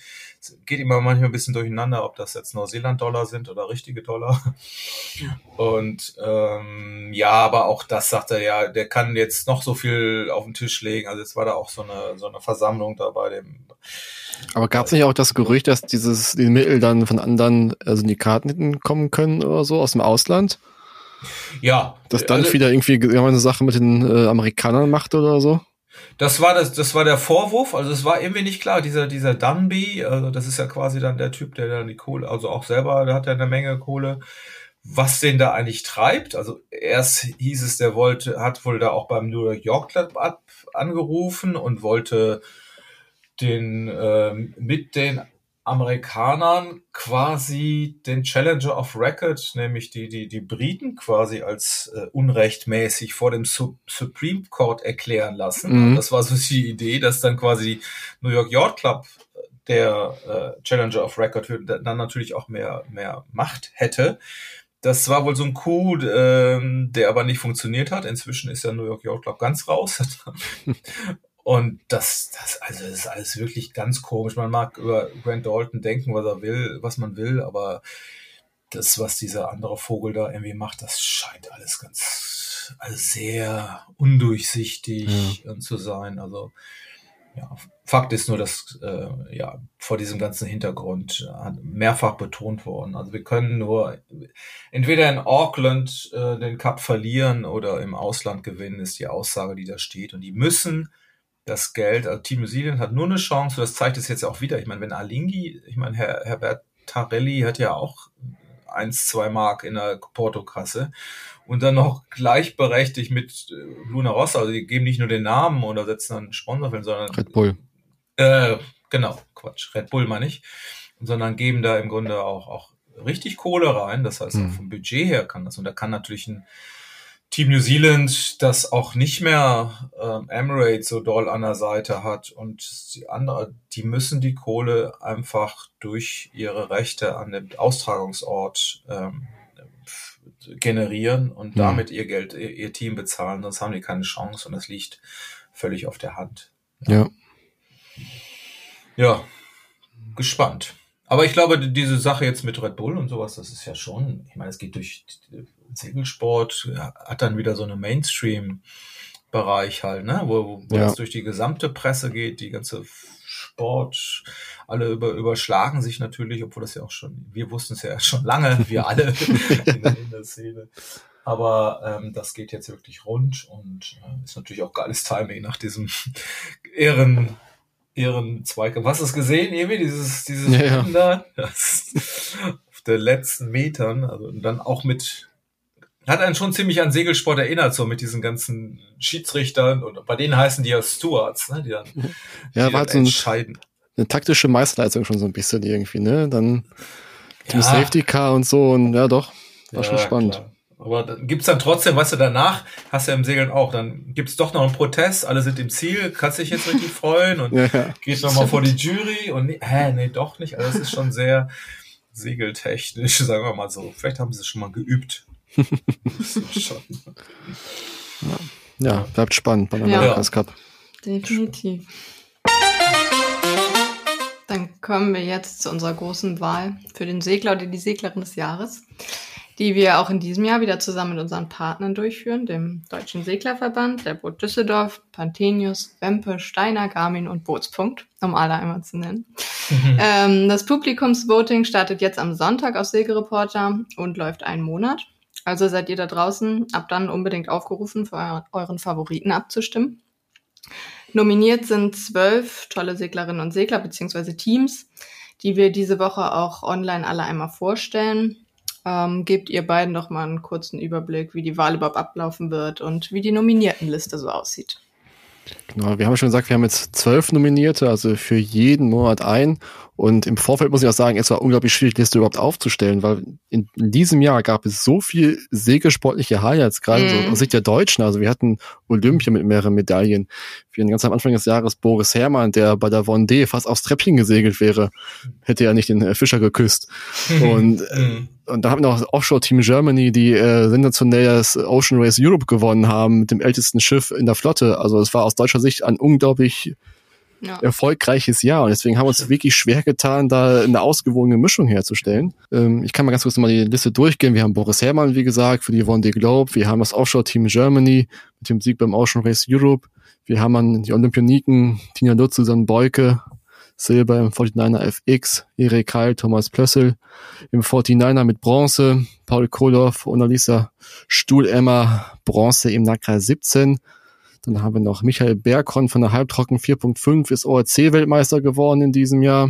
geht immer manchmal ein bisschen durcheinander, ob das jetzt Neuseeland-Dollar sind oder richtige Dollar. Und ähm, ja, aber auch das sagt er ja, der kann jetzt noch so viel auf den Tisch legen. Also jetzt war da auch so eine, so eine Versammlung da bei dem. Aber gab es nicht auch das Gerücht, dass dieses die Mittel dann von anderen also Syndikaten kommen können oder so aus dem Ausland? Ja. Dass dann also, wieder irgendwie eine Sache mit den äh, Amerikanern macht oder so? Das war das, das war der Vorwurf. Also es war irgendwie nicht klar. Dieser, dieser Dunby, also das ist ja quasi dann der Typ, der dann die Kohle, also auch selber, der hat ja eine Menge Kohle, was den da eigentlich treibt. Also erst hieß es, der wollte, hat wohl da auch beim New York Club angerufen und wollte den äh, mit den Amerikanern quasi den Challenger of Record, nämlich die, die, die Briten quasi als äh, unrechtmäßig vor dem Su Supreme Court erklären lassen. Mhm. Das war so die Idee, dass dann quasi New York Yacht Club der äh, Challenger of Record dann natürlich auch mehr, mehr Macht hätte. das war wohl so ein Coup, ähm, der aber nicht funktioniert hat. Inzwischen ist ja New York Yacht Club ganz raus. [laughs] [laughs] Und das, das, also das ist alles wirklich ganz komisch. Man mag über Grant Dalton denken, was er will, was man will, aber das, was dieser andere Vogel da irgendwie macht, das scheint alles ganz, also sehr undurchsichtig ja. zu sein. Also ja, Fakt ist nur, dass äh, ja vor diesem ganzen Hintergrund mehrfach betont worden. Also wir können nur entweder in Auckland äh, den Cup verlieren oder im Ausland gewinnen, ist die Aussage, die da steht. Und die müssen das Geld, also Team New Zealand hat nur eine Chance, das zeigt es jetzt auch wieder. Ich meine, wenn Alingi, ich meine, Herr, Herbert Tarelli hat ja auch eins, zwei Mark in der Portokasse und dann noch gleichberechtigt mit äh, Luna Rossa, also die geben nicht nur den Namen oder setzen dann einen Sponsor, sondern Red Bull. Äh, genau, Quatsch, Red Bull meine ich, sondern geben da im Grunde auch, auch richtig Kohle rein, das heißt, mhm. vom Budget her kann das und da kann natürlich ein Team New Zealand, das auch nicht mehr ähm, Emirates so doll an der Seite hat und die andere, die müssen die Kohle einfach durch ihre Rechte an dem Austragungsort ähm, generieren und mhm. damit ihr Geld, ihr, ihr, Team bezahlen, sonst haben die keine Chance und das liegt völlig auf der Hand. Ja. Ja, gespannt. Aber ich glaube, diese Sache jetzt mit Red Bull und sowas, das ist ja schon, ich meine, es geht durch Segelsport, hat dann wieder so eine Mainstream-Bereich halt, ne, wo, wo ja. das durch die gesamte Presse geht, die ganze Sport, alle über, überschlagen sich natürlich, obwohl das ja auch schon, wir wussten es ja [laughs] schon lange, wir alle in, [laughs] in der Szene. Aber ähm, das geht jetzt wirklich rund und äh, ist natürlich auch geiles Timing nach diesem [laughs] Ehren ihren Zweikampf. Hast du es gesehen, irgendwie, dieses, dieses ja, ja. auf der letzten Metern, also dann auch mit, hat einen schon ziemlich an Segelsport erinnert, so mit diesen ganzen Schiedsrichtern und bei denen heißen die ja Stewards, ne, die dann, [laughs] ja, die war dann entscheiden. Eine taktische Meisterleistung schon so ein bisschen irgendwie, ne? Dann ja. Safety Car und so und ja doch, war ja, schon spannend. Klar. Aber dann gibt's dann trotzdem, weißt du, danach hast du ja im Segeln auch, dann gibt's doch noch einen Protest, alle sind im Ziel, kannst dich jetzt richtig freuen und [laughs] ja, ja. gehst nochmal vor die Jury und nee, hä, nee, doch nicht. Also das ist schon sehr segeltechnisch, [laughs] sagen wir mal so. Vielleicht haben sie es schon mal geübt. [laughs] schon. Ja. ja, bleibt spannend beim Amerikas ja. Cup. Definitiv. Dann kommen wir jetzt zu unserer großen Wahl für den Segler oder die Seglerin des Jahres die wir auch in diesem Jahr wieder zusammen mit unseren Partnern durchführen, dem Deutschen Seglerverband, der Boot Düsseldorf, Pantenius, Wempe, Steiner, Garmin und Bootspunkt, um alle einmal zu nennen. Mhm. Ähm, das Publikumsvoting startet jetzt am Sonntag aus Segelreporter und läuft einen Monat. Also seid ihr da draußen ab dann unbedingt aufgerufen, für euren Favoriten abzustimmen. Nominiert sind zwölf tolle Seglerinnen und Segler beziehungsweise Teams, die wir diese Woche auch online alle einmal vorstellen. Ähm, gebt ihr beiden doch mal einen kurzen Überblick, wie die Wahl überhaupt ablaufen wird und wie die Nominiertenliste so aussieht. Genau, wir haben schon gesagt, wir haben jetzt zwölf Nominierte, also für jeden Monat ein. Und im Vorfeld muss ich auch sagen, es war unglaublich schwierig, die Liste überhaupt aufzustellen, weil in, in diesem Jahr gab es so viel segelsportliche Highlights, gerade mm. so mhm. aus Sicht der Deutschen. Also wir hatten Olympia mit mehreren Medaillen. Wir hatten ganz am Anfang des Jahres Boris Herrmann, der bei der Vendée fast aufs Treppchen gesegelt wäre, hätte ja nicht den äh, Fischer geküsst. [laughs] Und mm und da haben wir noch Offshore Team Germany, die äh, sensationell das Ocean Race Europe gewonnen haben mit dem ältesten Schiff in der Flotte. Also es war aus deutscher Sicht ein unglaublich ja. erfolgreiches Jahr. Und deswegen haben wir uns wirklich schwer getan, da eine ausgewogene Mischung herzustellen. Ähm, ich kann mal ganz kurz mal die Liste durchgehen. Wir haben Boris Herrmann, wie gesagt, für die Vendée Globe. Wir haben das Offshore Team Germany mit dem Sieg beim Ocean Race Europe. Wir haben an die Olympioniken Tina Lutz, Susanne Beuke, Silber im 49er FX, Erik Heil, Thomas Plössel im 49er mit Bronze, Paul Koloff und Alisa Stuhlemmer Bronze im Nakra 17. Dann haben wir noch Michael Berghorn von der Halbtrocken 4.5 ist ORC-Weltmeister geworden in diesem Jahr.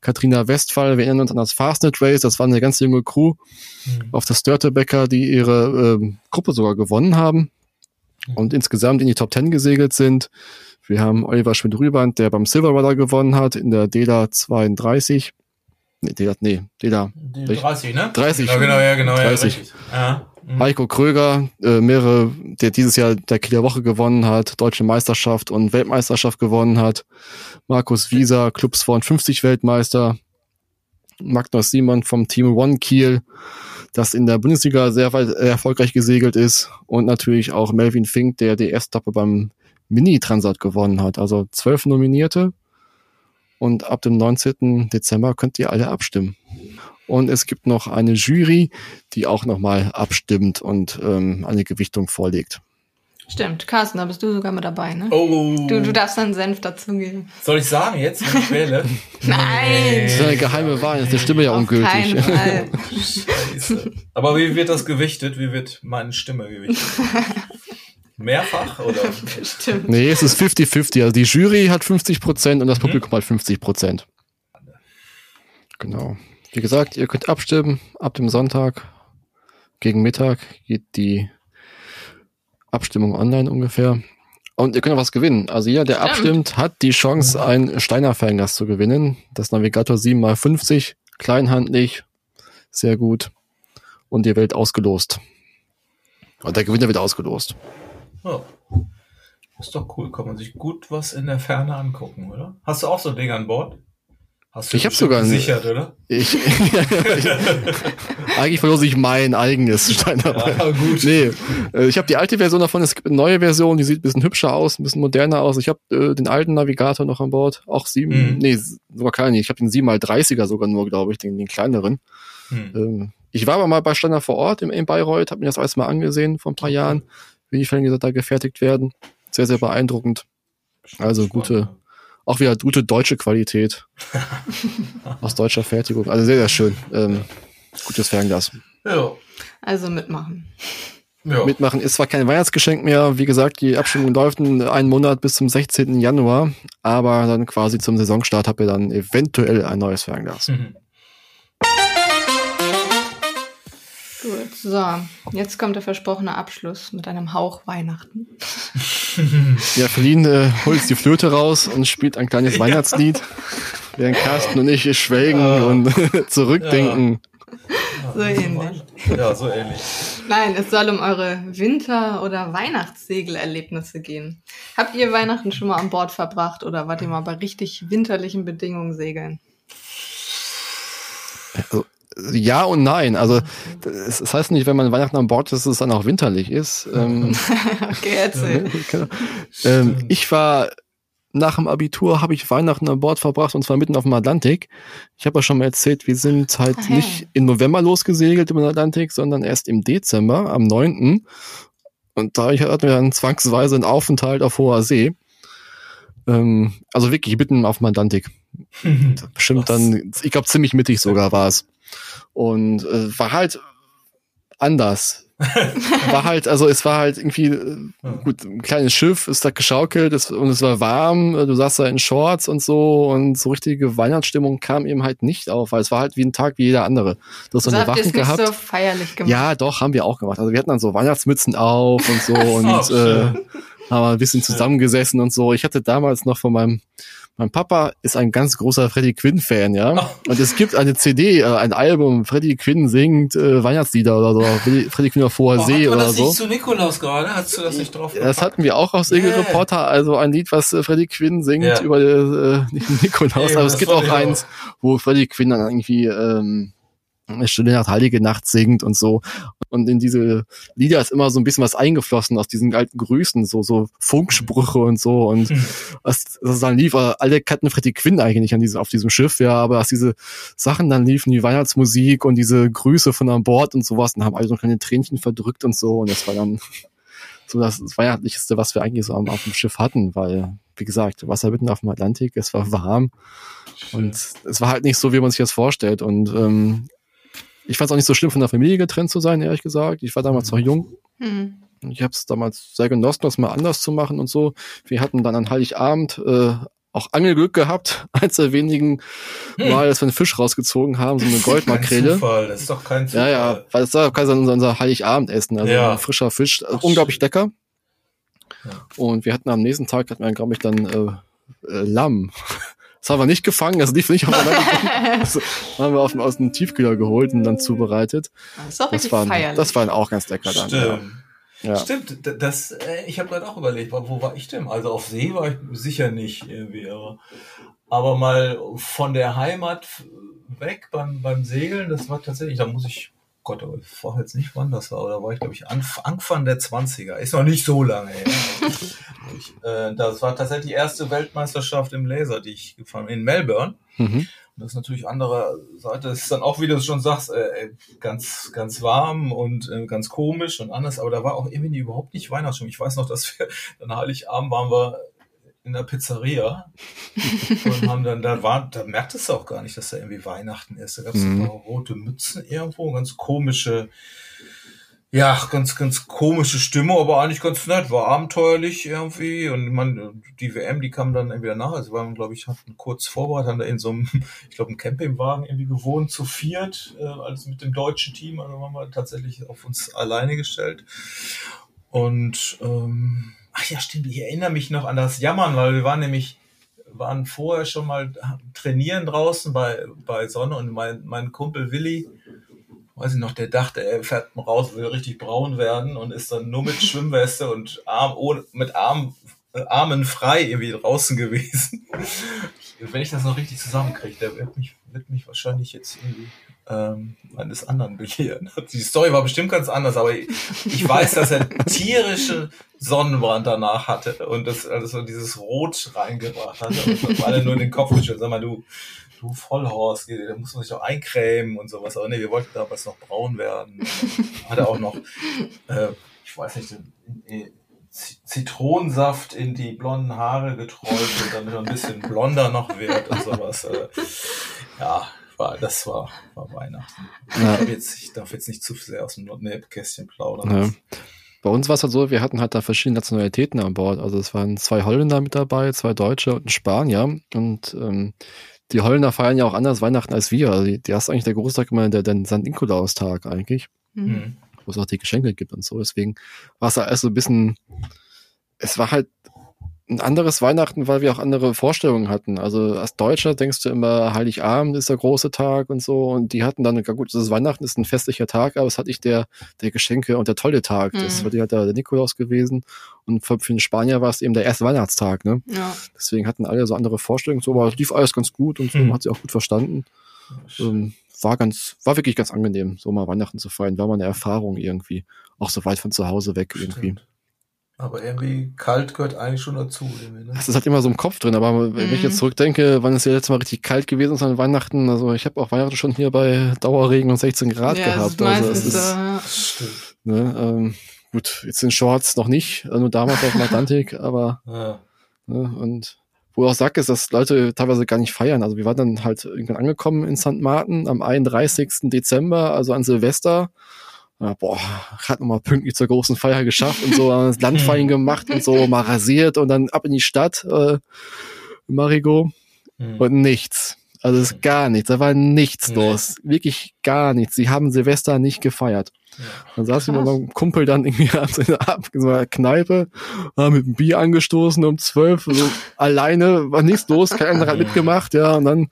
Katrina Westphal, wir erinnern uns an das Fastnet Race, das war eine ganz junge Crew mhm. auf der Störtebecker, die ihre äh, Gruppe sogar gewonnen haben mhm. und insgesamt in die Top 10 gesegelt sind. Wir haben Oliver Schmidt-Rüband, der beim Silver Rudder gewonnen hat in der DELA 32. Nee, DELA, nee, DELA. 30, ne? 30. Ja, genau, ja, genau, 30. ja. Mhm. Heiko Kröger, äh, mehrere, der dieses Jahr der Kieler Woche gewonnen hat, Deutsche Meisterschaft und Weltmeisterschaft gewonnen hat. Markus Wieser, Clubs 52 Weltmeister. Magnus Simon vom Team One Kiel, das in der Bundesliga sehr weit erfolgreich gesegelt ist und natürlich auch Melvin Fink, der die Erstappe beim Mini-Transat gewonnen hat. Also zwölf Nominierte und ab dem 19. Dezember könnt ihr alle abstimmen. Und es gibt noch eine Jury, die auch nochmal abstimmt und ähm, eine Gewichtung vorlegt. Stimmt, Carsten, da bist du sogar mit dabei, ne? Oh. Du, du darfst dann Senf dazugeben. Soll ich sagen jetzt, wenn ich wähle? [laughs] Nein! Das ist eine geheime Wahl, ist die Stimme ja Auf ungültig. Keinen Fall. Scheiße. Aber wie wird das gewichtet? Wie wird meine Stimme gewichtet? [laughs] Mehrfach oder? [laughs] Bestimmt. Nee, es ist 50-50. Also die Jury hat 50 Prozent und das mhm. Publikum mhm. hat 50 Prozent. Genau. Wie gesagt, ihr könnt abstimmen. Ab dem Sonntag gegen Mittag geht die Abstimmung online ungefähr. Und ihr könnt auch was gewinnen. Also jeder, der Stimmt. abstimmt, hat die Chance, ein Steiner Fernglas zu gewinnen. Das Navigator 7x50, kleinhandlich, sehr gut. Und ihr werdet ausgelost. Und der Gewinner wird ausgelost. Oh. Ist doch cool, kann man sich gut was in der Ferne angucken, oder? Hast du auch so ein Ding an Bord? Hast du ich habe sogar gesichert, oder? Ich, [laughs] eigentlich verlose ich mein eigenes Steiner. Ja, gut. Nee, äh, ich habe die alte Version davon, es gibt eine neue Version, die sieht ein bisschen hübscher aus, ein bisschen moderner aus. Ich habe äh, den alten Navigator noch an Bord, auch sieben, mhm. nee, sogar keinen, ich habe den 7x30er sogar nur, glaube ich, den, den kleineren. Mhm. Ähm, ich war aber mal bei Steiner vor Ort im, in Bayreuth, habe mir das alles mal angesehen vor ein paar Jahren, wie die Fälle da gefertigt werden. Sehr, sehr beeindruckend. Also gute, auch wieder gute deutsche Qualität. [laughs] aus deutscher Fertigung. Also sehr, sehr schön. Ähm, gutes Fernglas. Ja. Also mitmachen. Ja. Mitmachen ist zwar kein Weihnachtsgeschenk mehr, wie gesagt, die Abstimmung läuft einen Monat bis zum 16. Januar, aber dann quasi zum Saisonstart habt ihr dann eventuell ein neues Fernglas. Mhm. Gut, so. Jetzt kommt der versprochene Abschluss mit einem Hauch Weihnachten. [laughs] ja, Feline äh, holt die Flöte raus und spielt ein kleines ja. Weihnachtslied, während Carsten und ich schwelgen ja. und [laughs] zurückdenken. Ja. So ähnlich. Ja, so ähnlich. Nein, es soll um eure Winter- oder Weihnachtssegelerlebnisse gehen. Habt ihr Weihnachten schon mal an Bord verbracht oder wart ihr mal bei richtig winterlichen Bedingungen segeln? Also, ja und nein. Also das, das heißt nicht, wenn man Weihnachten an Bord ist, dass es dann auch winterlich ist. Ähm, [laughs] okay, erzähl. Genau. ähm, ich war nach dem Abitur habe ich Weihnachten an Bord verbracht und zwar mitten auf dem Atlantik. Ich habe ja schon mal erzählt, wir sind halt okay. nicht im November losgesegelt im Atlantik, sondern erst im Dezember, am 9. Und da hatten wir dann zwangsweise einen Aufenthalt auf hoher See. Ähm, also wirklich mitten auf dem Atlantik. Bestimmt dann, ich glaube ziemlich mittig sogar war es. Und äh, war halt anders. [laughs] war halt, also es war halt irgendwie, äh, gut, ein kleines Schiff, ist da geschaukelt es, und es war warm, du saßt da in Shorts und so und so richtige Weihnachtsstimmung kam eben halt nicht auf, weil es war halt wie ein Tag wie jeder andere. Du hast so also eine Wachen gehabt. so feierlich gemacht. Ja, doch, haben wir auch gemacht. Also wir hatten dann so Weihnachtsmützen auf und so [laughs] und oh, äh, haben ein bisschen zusammengesessen und so. Ich hatte damals noch von meinem mein Papa ist ein ganz großer Freddie Quinn-Fan, ja. Oh. Und es gibt eine CD, äh, ein Album, Freddie Quinn singt äh, Weihnachtslieder oder so. Freddie Quinn auf hoher oh, See oder das so. Nicht zu Nikolaus gerade? Hast du das nicht drauf gepackt? Das hatten wir auch aus Segel yeah. Reporter, also ein Lied, was äh, Freddie Quinn singt yeah. über äh, [laughs] Nikolaus. Hey, aber es gibt auch eins, wo Freddie Quinn dann irgendwie ähm, Stunde Nacht, Heilige Nacht singt und so. Und in diese Lieder ist immer so ein bisschen was eingeflossen aus diesen alten Grüßen, so, so Funksprüche und so. Und hm. was, was dann lief, alle kannten Freddie Quinn eigentlich an diesem, auf diesem Schiff, ja, aber als diese Sachen dann liefen, die Weihnachtsmusik und diese Grüße von an Bord und sowas, dann haben alle so kleine Tränchen verdrückt und so. Und das war dann so das, das Weihnachtlichste, was wir eigentlich so am, auf dem Schiff hatten, weil, wie gesagt, Wasser mitten auf dem Atlantik, es war warm. Schön. Und es war halt nicht so, wie man sich das vorstellt. Und ähm, ich fand es auch nicht so schlimm, von der Familie getrennt zu sein, ehrlich gesagt. Ich war damals noch jung. Mhm. Ich habe es damals sehr genossen, das mal anders zu machen und so. Wir hatten dann an Heiligabend äh, auch Angelglück gehabt, [laughs] eins der wenigen hm. Mal, dass wir einen Fisch rausgezogen haben, so eine [laughs] Goldmakrele. Zufall, das ist doch kein Zufall. Ja, ja, weil das war quasi unser, unser Heiligabendessen, also ja. frischer Fisch, Ach, unglaublich lecker. Ja. Und wir hatten am nächsten Tag, hatten wir, glaube ich, dann äh, äh, Lamm. Das haben wir nicht gefangen, das lief nicht auf der Das haben wir auf, aus dem Tiefkühler geholt und dann zubereitet. Das ist auch das waren, feierlich. Das waren auch ganz lecker dann. Stimmt. Ja. Stimmt, das, äh, ich habe gerade auch überlegt, wo war ich denn? Also auf See war ich sicher nicht irgendwie, aber, aber mal von der Heimat weg beim, beim Segeln, das war tatsächlich, da muss ich Gott, ich weiß jetzt nicht, wann das war, oder war ich, glaube ich, Anfang der 20er. Ist noch nicht so lange her. [laughs] ich, äh, das war tatsächlich die erste Weltmeisterschaft im Laser, die ich gefahren bin, in Melbourne. Mhm. Und das ist natürlich andere Seite. Es ist dann auch, wie du schon sagst, äh, ganz, ganz warm und äh, ganz komisch und anders. Aber da war auch irgendwie überhaupt nicht Weihnachtsstimmung. Ich weiß noch, dass wir dann Heiligabend waren wir in der Pizzeria und haben dann, da war, da merktest du auch gar nicht, dass da irgendwie Weihnachten ist. Da gab es mhm. rote Mützen irgendwo, ganz komische, ja, ganz, ganz komische Stimmung, aber eigentlich ganz nett, war abenteuerlich irgendwie und man, die WM, die kam dann entweder nach, also waren, glaube ich, hatten kurz vorbereitet, haben da in so einem, [laughs] ich glaube, einem Campingwagen irgendwie gewohnt, zu viert, äh, alles mit dem deutschen Team, also waren wir tatsächlich auf uns alleine gestellt und, ähm, ach ja, stimmt, ich erinnere mich noch an das Jammern, weil wir waren nämlich, waren vorher schon mal trainieren draußen bei, bei Sonne und mein, mein Kumpel Willi, weiß ich noch, der dachte, er fährt raus, will richtig braun werden und ist dann nur mit [laughs] Schwimmweste und Arm, ohne, mit Arm, Armen frei irgendwie draußen gewesen. Wenn ich das noch richtig zusammenkriege, der wird mich, wird mich wahrscheinlich jetzt irgendwie ähm, eines anderen belehren. [laughs] Die Story war bestimmt ganz anders, aber ich, ich weiß, dass er tierische Sonnenbrand danach hatte und das also dieses Rot reingebracht hatte und alle nur in den Kopf gestellt. Sag mal, du, du Vollhorst, da muss man sich doch eincremen und sowas. Aber nee, wir wollten damals noch braun werden. Hat er auch noch, äh, ich weiß nicht, Zitronensaft in die blonden Haare geträufelt, damit er ein bisschen blonder noch wird und sowas. Äh, ja, war, das war, war Weihnachten. Ja. Ich, jetzt, ich darf jetzt nicht zu sehr aus dem Nähkästchen plaudern. Ja. Bei uns war es halt so, wir hatten halt da verschiedene Nationalitäten an Bord. Also es waren zwei Holländer mit dabei, zwei Deutsche und ein Spanier. Und ähm, die Holländer feiern ja auch anders Weihnachten als wir. Also die, die hast eigentlich der Großtag immer der, der St. Nikolaustag eigentlich. Mhm. Wo es auch die Geschenke gibt und so. Deswegen war es da erst so ein bisschen, es war halt ein anderes Weihnachten, weil wir auch andere Vorstellungen hatten. Also als Deutscher denkst du immer, Heiligabend ist der große Tag und so. Und die hatten dann, ja gut, das Weihnachten ist ein festlicher Tag, aber es hatte ich der, der Geschenke und der tolle Tag. Mhm. Das war halt der, der Nikolaus gewesen. Und für, für den Spanier war es eben der erste Weihnachtstag, ne? Ja. Deswegen hatten alle so andere Vorstellungen. So, aber lief alles ganz gut und so, mhm. hat sie auch gut verstanden. Ähm, war ganz, war wirklich ganz angenehm, so mal Weihnachten zu feiern. War mal eine Erfahrung irgendwie. Auch so weit von zu Hause weg irgendwie. Stimmt. Aber irgendwie kalt gehört eigentlich schon dazu. Ne? Das ist halt immer so im Kopf drin, aber wenn ich jetzt mhm. zurückdenke, wann es ja letztes Mal richtig kalt gewesen ist an Weihnachten, also ich habe auch Weihnachten schon hier bei Dauerregen und 16 Grad ja, gehabt. Also es ist, so, ne, ähm, gut, jetzt in Shorts noch nicht, äh, nur damals auf dem [laughs] Atlantik, aber ja. ne, und wo auch sag, ist, dass Leute teilweise gar nicht feiern. Also wir waren dann halt irgendwann angekommen in St. Martin am 31. Dezember, also an Silvester ja, boah, hat nochmal pünktlich zur großen Feier geschafft und so das [laughs] Landfeiern gemacht und so mal rasiert und dann ab in die Stadt, äh, Marigo mhm. und nichts. Also es ist gar nichts, da war nichts nee. los, wirklich gar nichts. Sie haben Silvester nicht gefeiert. Ja. Dann saß ich mit meinem Kumpel dann irgendwie [laughs] abends in einer Kneipe, haben mit einem Bier angestoßen um zwölf, so [laughs] alleine, war nichts los, keiner anderer hat mitgemacht, ja, und dann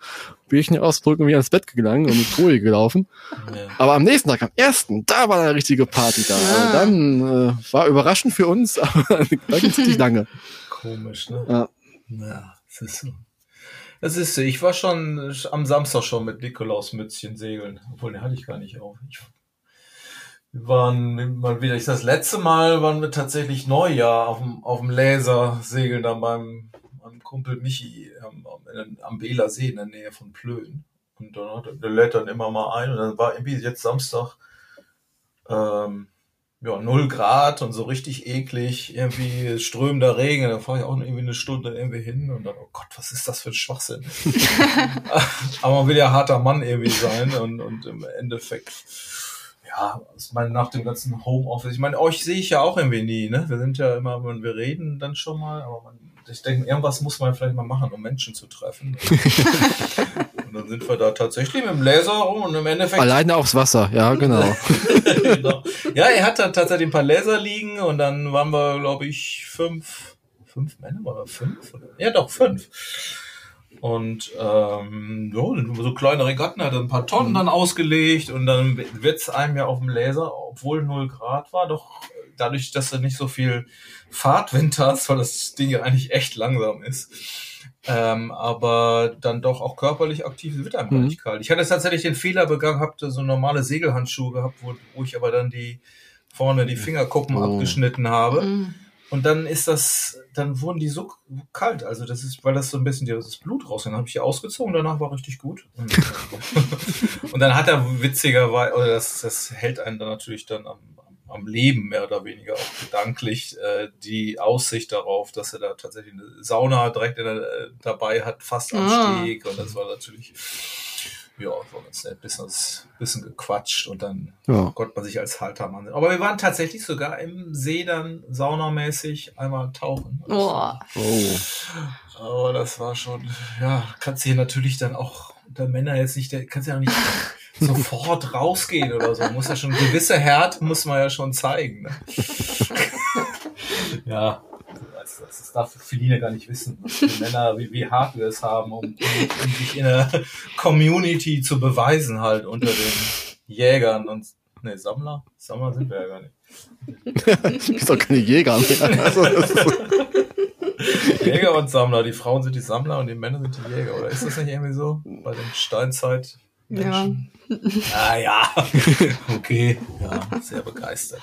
Bierchen ausdrücken und wieder ins Bett gegangen und in die Folie gelaufen. Ja. Aber am nächsten Tag, am ersten, da war eine richtige Party da. Ja. Also dann äh, war überraschend für uns, [laughs] aber da ging's richtig lange. Komisch, ne? Ja. ja, das ist so. Das ist. Ich war schon am Samstag schon mit Nikolaus Mützchen segeln. Obwohl, den hatte ich gar nicht auf. Ich, wir waren mal wieder, ich das letzte Mal waren wir tatsächlich Neujahr auf dem, auf dem Laser segeln dann beim meinem Kumpel Michi ähm, am Bela See in der Nähe von Plön. Und dann hat, der lädt dann immer mal ein und dann war irgendwie jetzt Samstag ähm, ja, null Grad und so richtig eklig, irgendwie strömender Regen. Dann fahre ich auch irgendwie eine Stunde irgendwie hin und dann, oh Gott, was ist das für ein Schwachsinn? [laughs] Aber man will ja harter Mann irgendwie sein und, und im Endeffekt, ja, ich meine, nach dem ganzen Homeoffice, ich meine, euch sehe ich ja auch irgendwie nie, ne? Wir sind ja immer, wir reden dann schon mal, aber man ich denke, irgendwas muss man vielleicht mal machen, um Menschen zu treffen. [laughs] dann sind wir da tatsächlich mit dem Laser rum und im Endeffekt. Alleine aufs Wasser, ja, genau. [laughs] genau. Ja, er hat dann tatsächlich ein paar Laser liegen und dann waren wir, glaube ich, fünf, fünf Männer oder fünf? Ja, doch, fünf. Und ähm, ja, so kleine Regatten hat er ein paar Tonnen dann ausgelegt und dann wird's einem ja auf dem Laser, obwohl 0 Grad war, doch dadurch, dass du nicht so viel Fahrtwind hast, weil das Ding ja eigentlich echt langsam ist, ähm, aber dann doch auch körperlich aktiv wird einem mhm. nicht kalt. Ich hatte tatsächlich den Fehler begangen, habe so normale Segelhandschuhe gehabt, wo, wo ich aber dann die vorne die Fingerkuppen oh. abgeschnitten habe. Mhm. Und dann ist das, dann wurden die so kalt. Also das ist, weil das so ein bisschen das Blut raus. Dann habe ich die ausgezogen, danach war richtig gut. Und, [laughs] und dann hat er witzigerweise, oder das, das hält einen dann natürlich dann am, am Leben mehr oder weniger auch gedanklich äh, die Aussicht darauf, dass er da tatsächlich eine Sauna direkt der, äh, dabei hat, fast am ah. Steg. Und das war natürlich ja, war ganz nett, bisschen, bisschen gequatscht und dann ja. konnte man sich als Haltermann. Aber wir waren tatsächlich sogar im See dann saunamäßig einmal tauchen. Oh. oh. Aber das war schon, ja, kannst du hier natürlich dann auch unter Männer jetzt nicht, kannst ja auch nicht sofort rausgehen oder so. Muss ja schon gewisse Härte muss man ja schon zeigen. Ne? ja, das, das darf Feline gar nicht wissen, was Männer, wie, wie hart wir es haben, um, um, um sich in der Community zu beweisen halt unter den Jägern und ne Sammler? Sammler sind wir ja gar nicht. du bist doch keine Jäger mehr. Also, Jäger und Sammler. Die Frauen sind die Sammler und die Männer sind die Jäger. Oder ist das nicht irgendwie so bei den Steinzeit? Menschen? Ja. Ah ja, [laughs] okay, ja, sehr begeistert.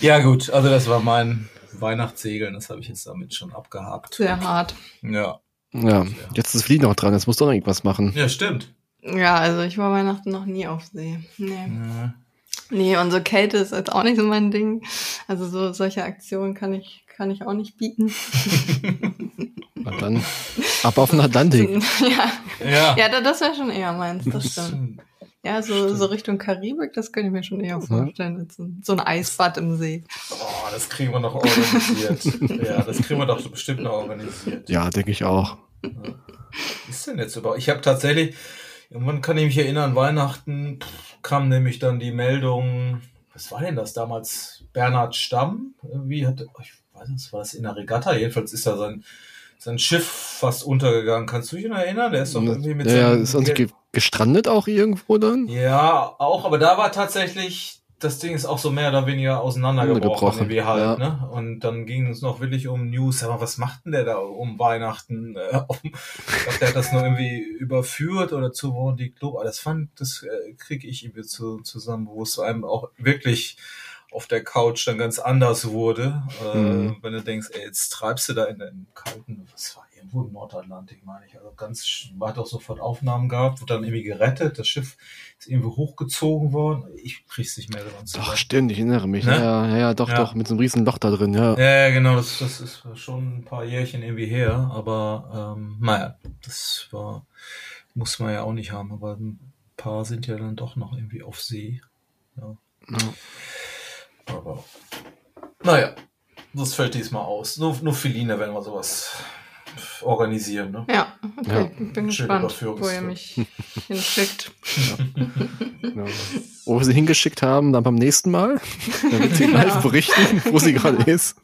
Ja gut, also das war mein Weihnachtssegeln, das habe ich jetzt damit schon abgehakt. Sehr hart. Ja. Ja, jetzt ist Fliegen noch dran, jetzt musst du noch irgendwas machen. Ja, stimmt. Ja, also ich war Weihnachten noch nie auf See. Nee. Ja. Nee, und so Kälte ist jetzt auch nicht so mein Ding. Also so solche Aktionen kann ich, kann ich auch nicht bieten. [laughs] Na dann ab auf den Atlantik. [laughs] ja, ja. ja das wäre schon eher meins, das stimmt. Ja, so, so Richtung Karibik, das könnte ich mir schon eher vorstellen. So, so ein Eisbad im See. Oh, das kriegen wir noch organisiert. [laughs] ja, das kriegen wir doch so bestimmt noch organisiert. Ja, denke ich auch. Ja. Was ist denn jetzt überhaupt? Ich habe tatsächlich, irgendwann kann ich mich erinnern, Weihnachten kam nämlich dann die Meldung, was war denn das damals? Bernhard Stamm? Wie hat, ich weiß nicht, war das in der Regatta? Jedenfalls ist da sein, sein Schiff fast untergegangen. Kannst du dich noch erinnern? Der ist doch irgendwie mit ja, seinem... Ja, ist gestrandet auch irgendwo dann? Ja, auch, aber da war tatsächlich, das Ding ist auch so mehr oder weniger auseinandergebrochen, irgendwie halt, ja. ne? Und dann ging es noch wirklich um News, aber was macht denn der da um Weihnachten? Äh, [laughs] ich glaube, der hat das nur irgendwie überführt oder zu wo die Club, aber das fand, das äh, kriege ich irgendwie zu, zusammen, wo es einem auch wirklich auf der Couch dann ganz anders wurde, äh, mhm. wenn du denkst, ey, jetzt treibst du da in den kalten, was war irgendwo im Nordatlantik, meine ich. Also ganz, man hat auch sofort Aufnahmen gehabt, wurde dann irgendwie gerettet, das Schiff ist irgendwie hochgezogen worden. Ich krieg's nicht mehr daran zu. Doch, stimmt, ich erinnere mich. Ne? Ja, ja, ja, doch, ja. doch, mit so einem riesen Loch da drin, ja. Ja, genau, das, das ist schon ein paar Jährchen irgendwie her, aber ähm, naja, das war, muss man ja auch nicht haben, aber ein paar sind ja dann doch noch irgendwie auf See. Ja. ja. Aber naja, das fällt diesmal aus. Nur, nur Feline, wenn wir sowas organisieren. Ne? Ja, okay. Ja. Ich bin gespannt, wo ihr mich hinschickt. Ja. [laughs] Wo wir sie hingeschickt haben, dann beim nächsten Mal. Dann wird sie live berichten, wo sie gerade ist.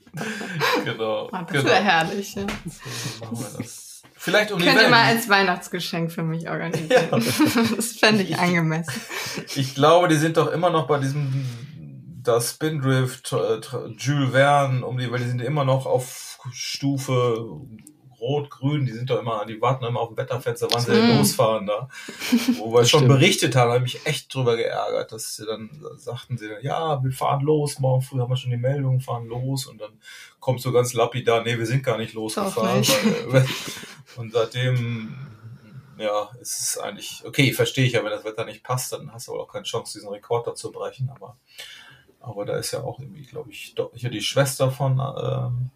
Genau. Ah, das genau. wäre herrlich. Ja. So machen wir das. Vielleicht um Könnt ihr mal als Weihnachtsgeschenk für mich organisieren. Ja. [laughs] Das fände ich angemessen. Ich glaube, die sind doch immer noch bei diesem das Spindrift, äh, Jules Verne, um die, weil die sind immer noch auf Stufe Rot, Grün, die sind doch immer, die warten immer auf dem Wetterfenster, wann sie mm. losfahren da. [laughs] Wo wir schon berichtet haben, habe ich mich echt drüber geärgert, dass sie dann sagten sie dann, ja, wir fahren los, morgen früh haben wir schon die Meldung, fahren los und dann kommt so ganz lapidar, nee, wir sind gar nicht losgefahren. Nicht. Weil, und seitdem ja, ist es eigentlich, okay, verstehe ich ja, wenn das Wetter nicht passt, dann hast du auch keine Chance, diesen Rekord da zu brechen, aber, aber da ist ja auch irgendwie, glaube ich, hier die Schwester von, ähm,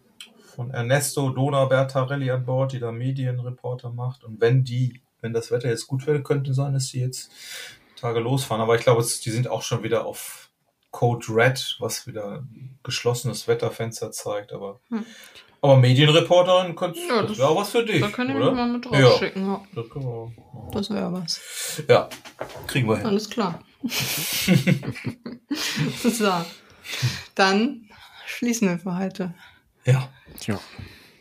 von Ernesto Dona Bertarelli an Bord, die da Medienreporter macht. Und wenn die, wenn das Wetter jetzt gut wäre, könnte sein, dass sie jetzt Tage losfahren. Aber ich glaube, die sind auch schon wieder auf Code Red, was wieder geschlossenes Wetterfenster zeigt. Aber, hm. aber Medienreporterin, könnte, ja, das, das wäre auch was für dich. Da oder? mich mal mit draufschicken. Ja, Das, das wäre was. Ja, kriegen wir hin. Alles klar. [laughs] so, dann schließen wir für heute. Ja. Ja.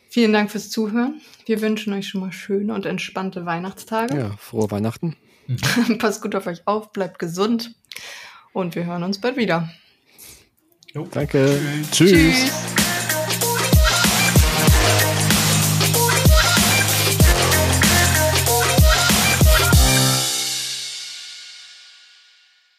Vielen Dank fürs Zuhören. Wir wünschen euch schon mal schöne und entspannte Weihnachtstage. Ja, frohe Weihnachten. [laughs] Passt gut auf euch auf, bleibt gesund und wir hören uns bald wieder. Jo. Danke. Tschüss. Tschüss.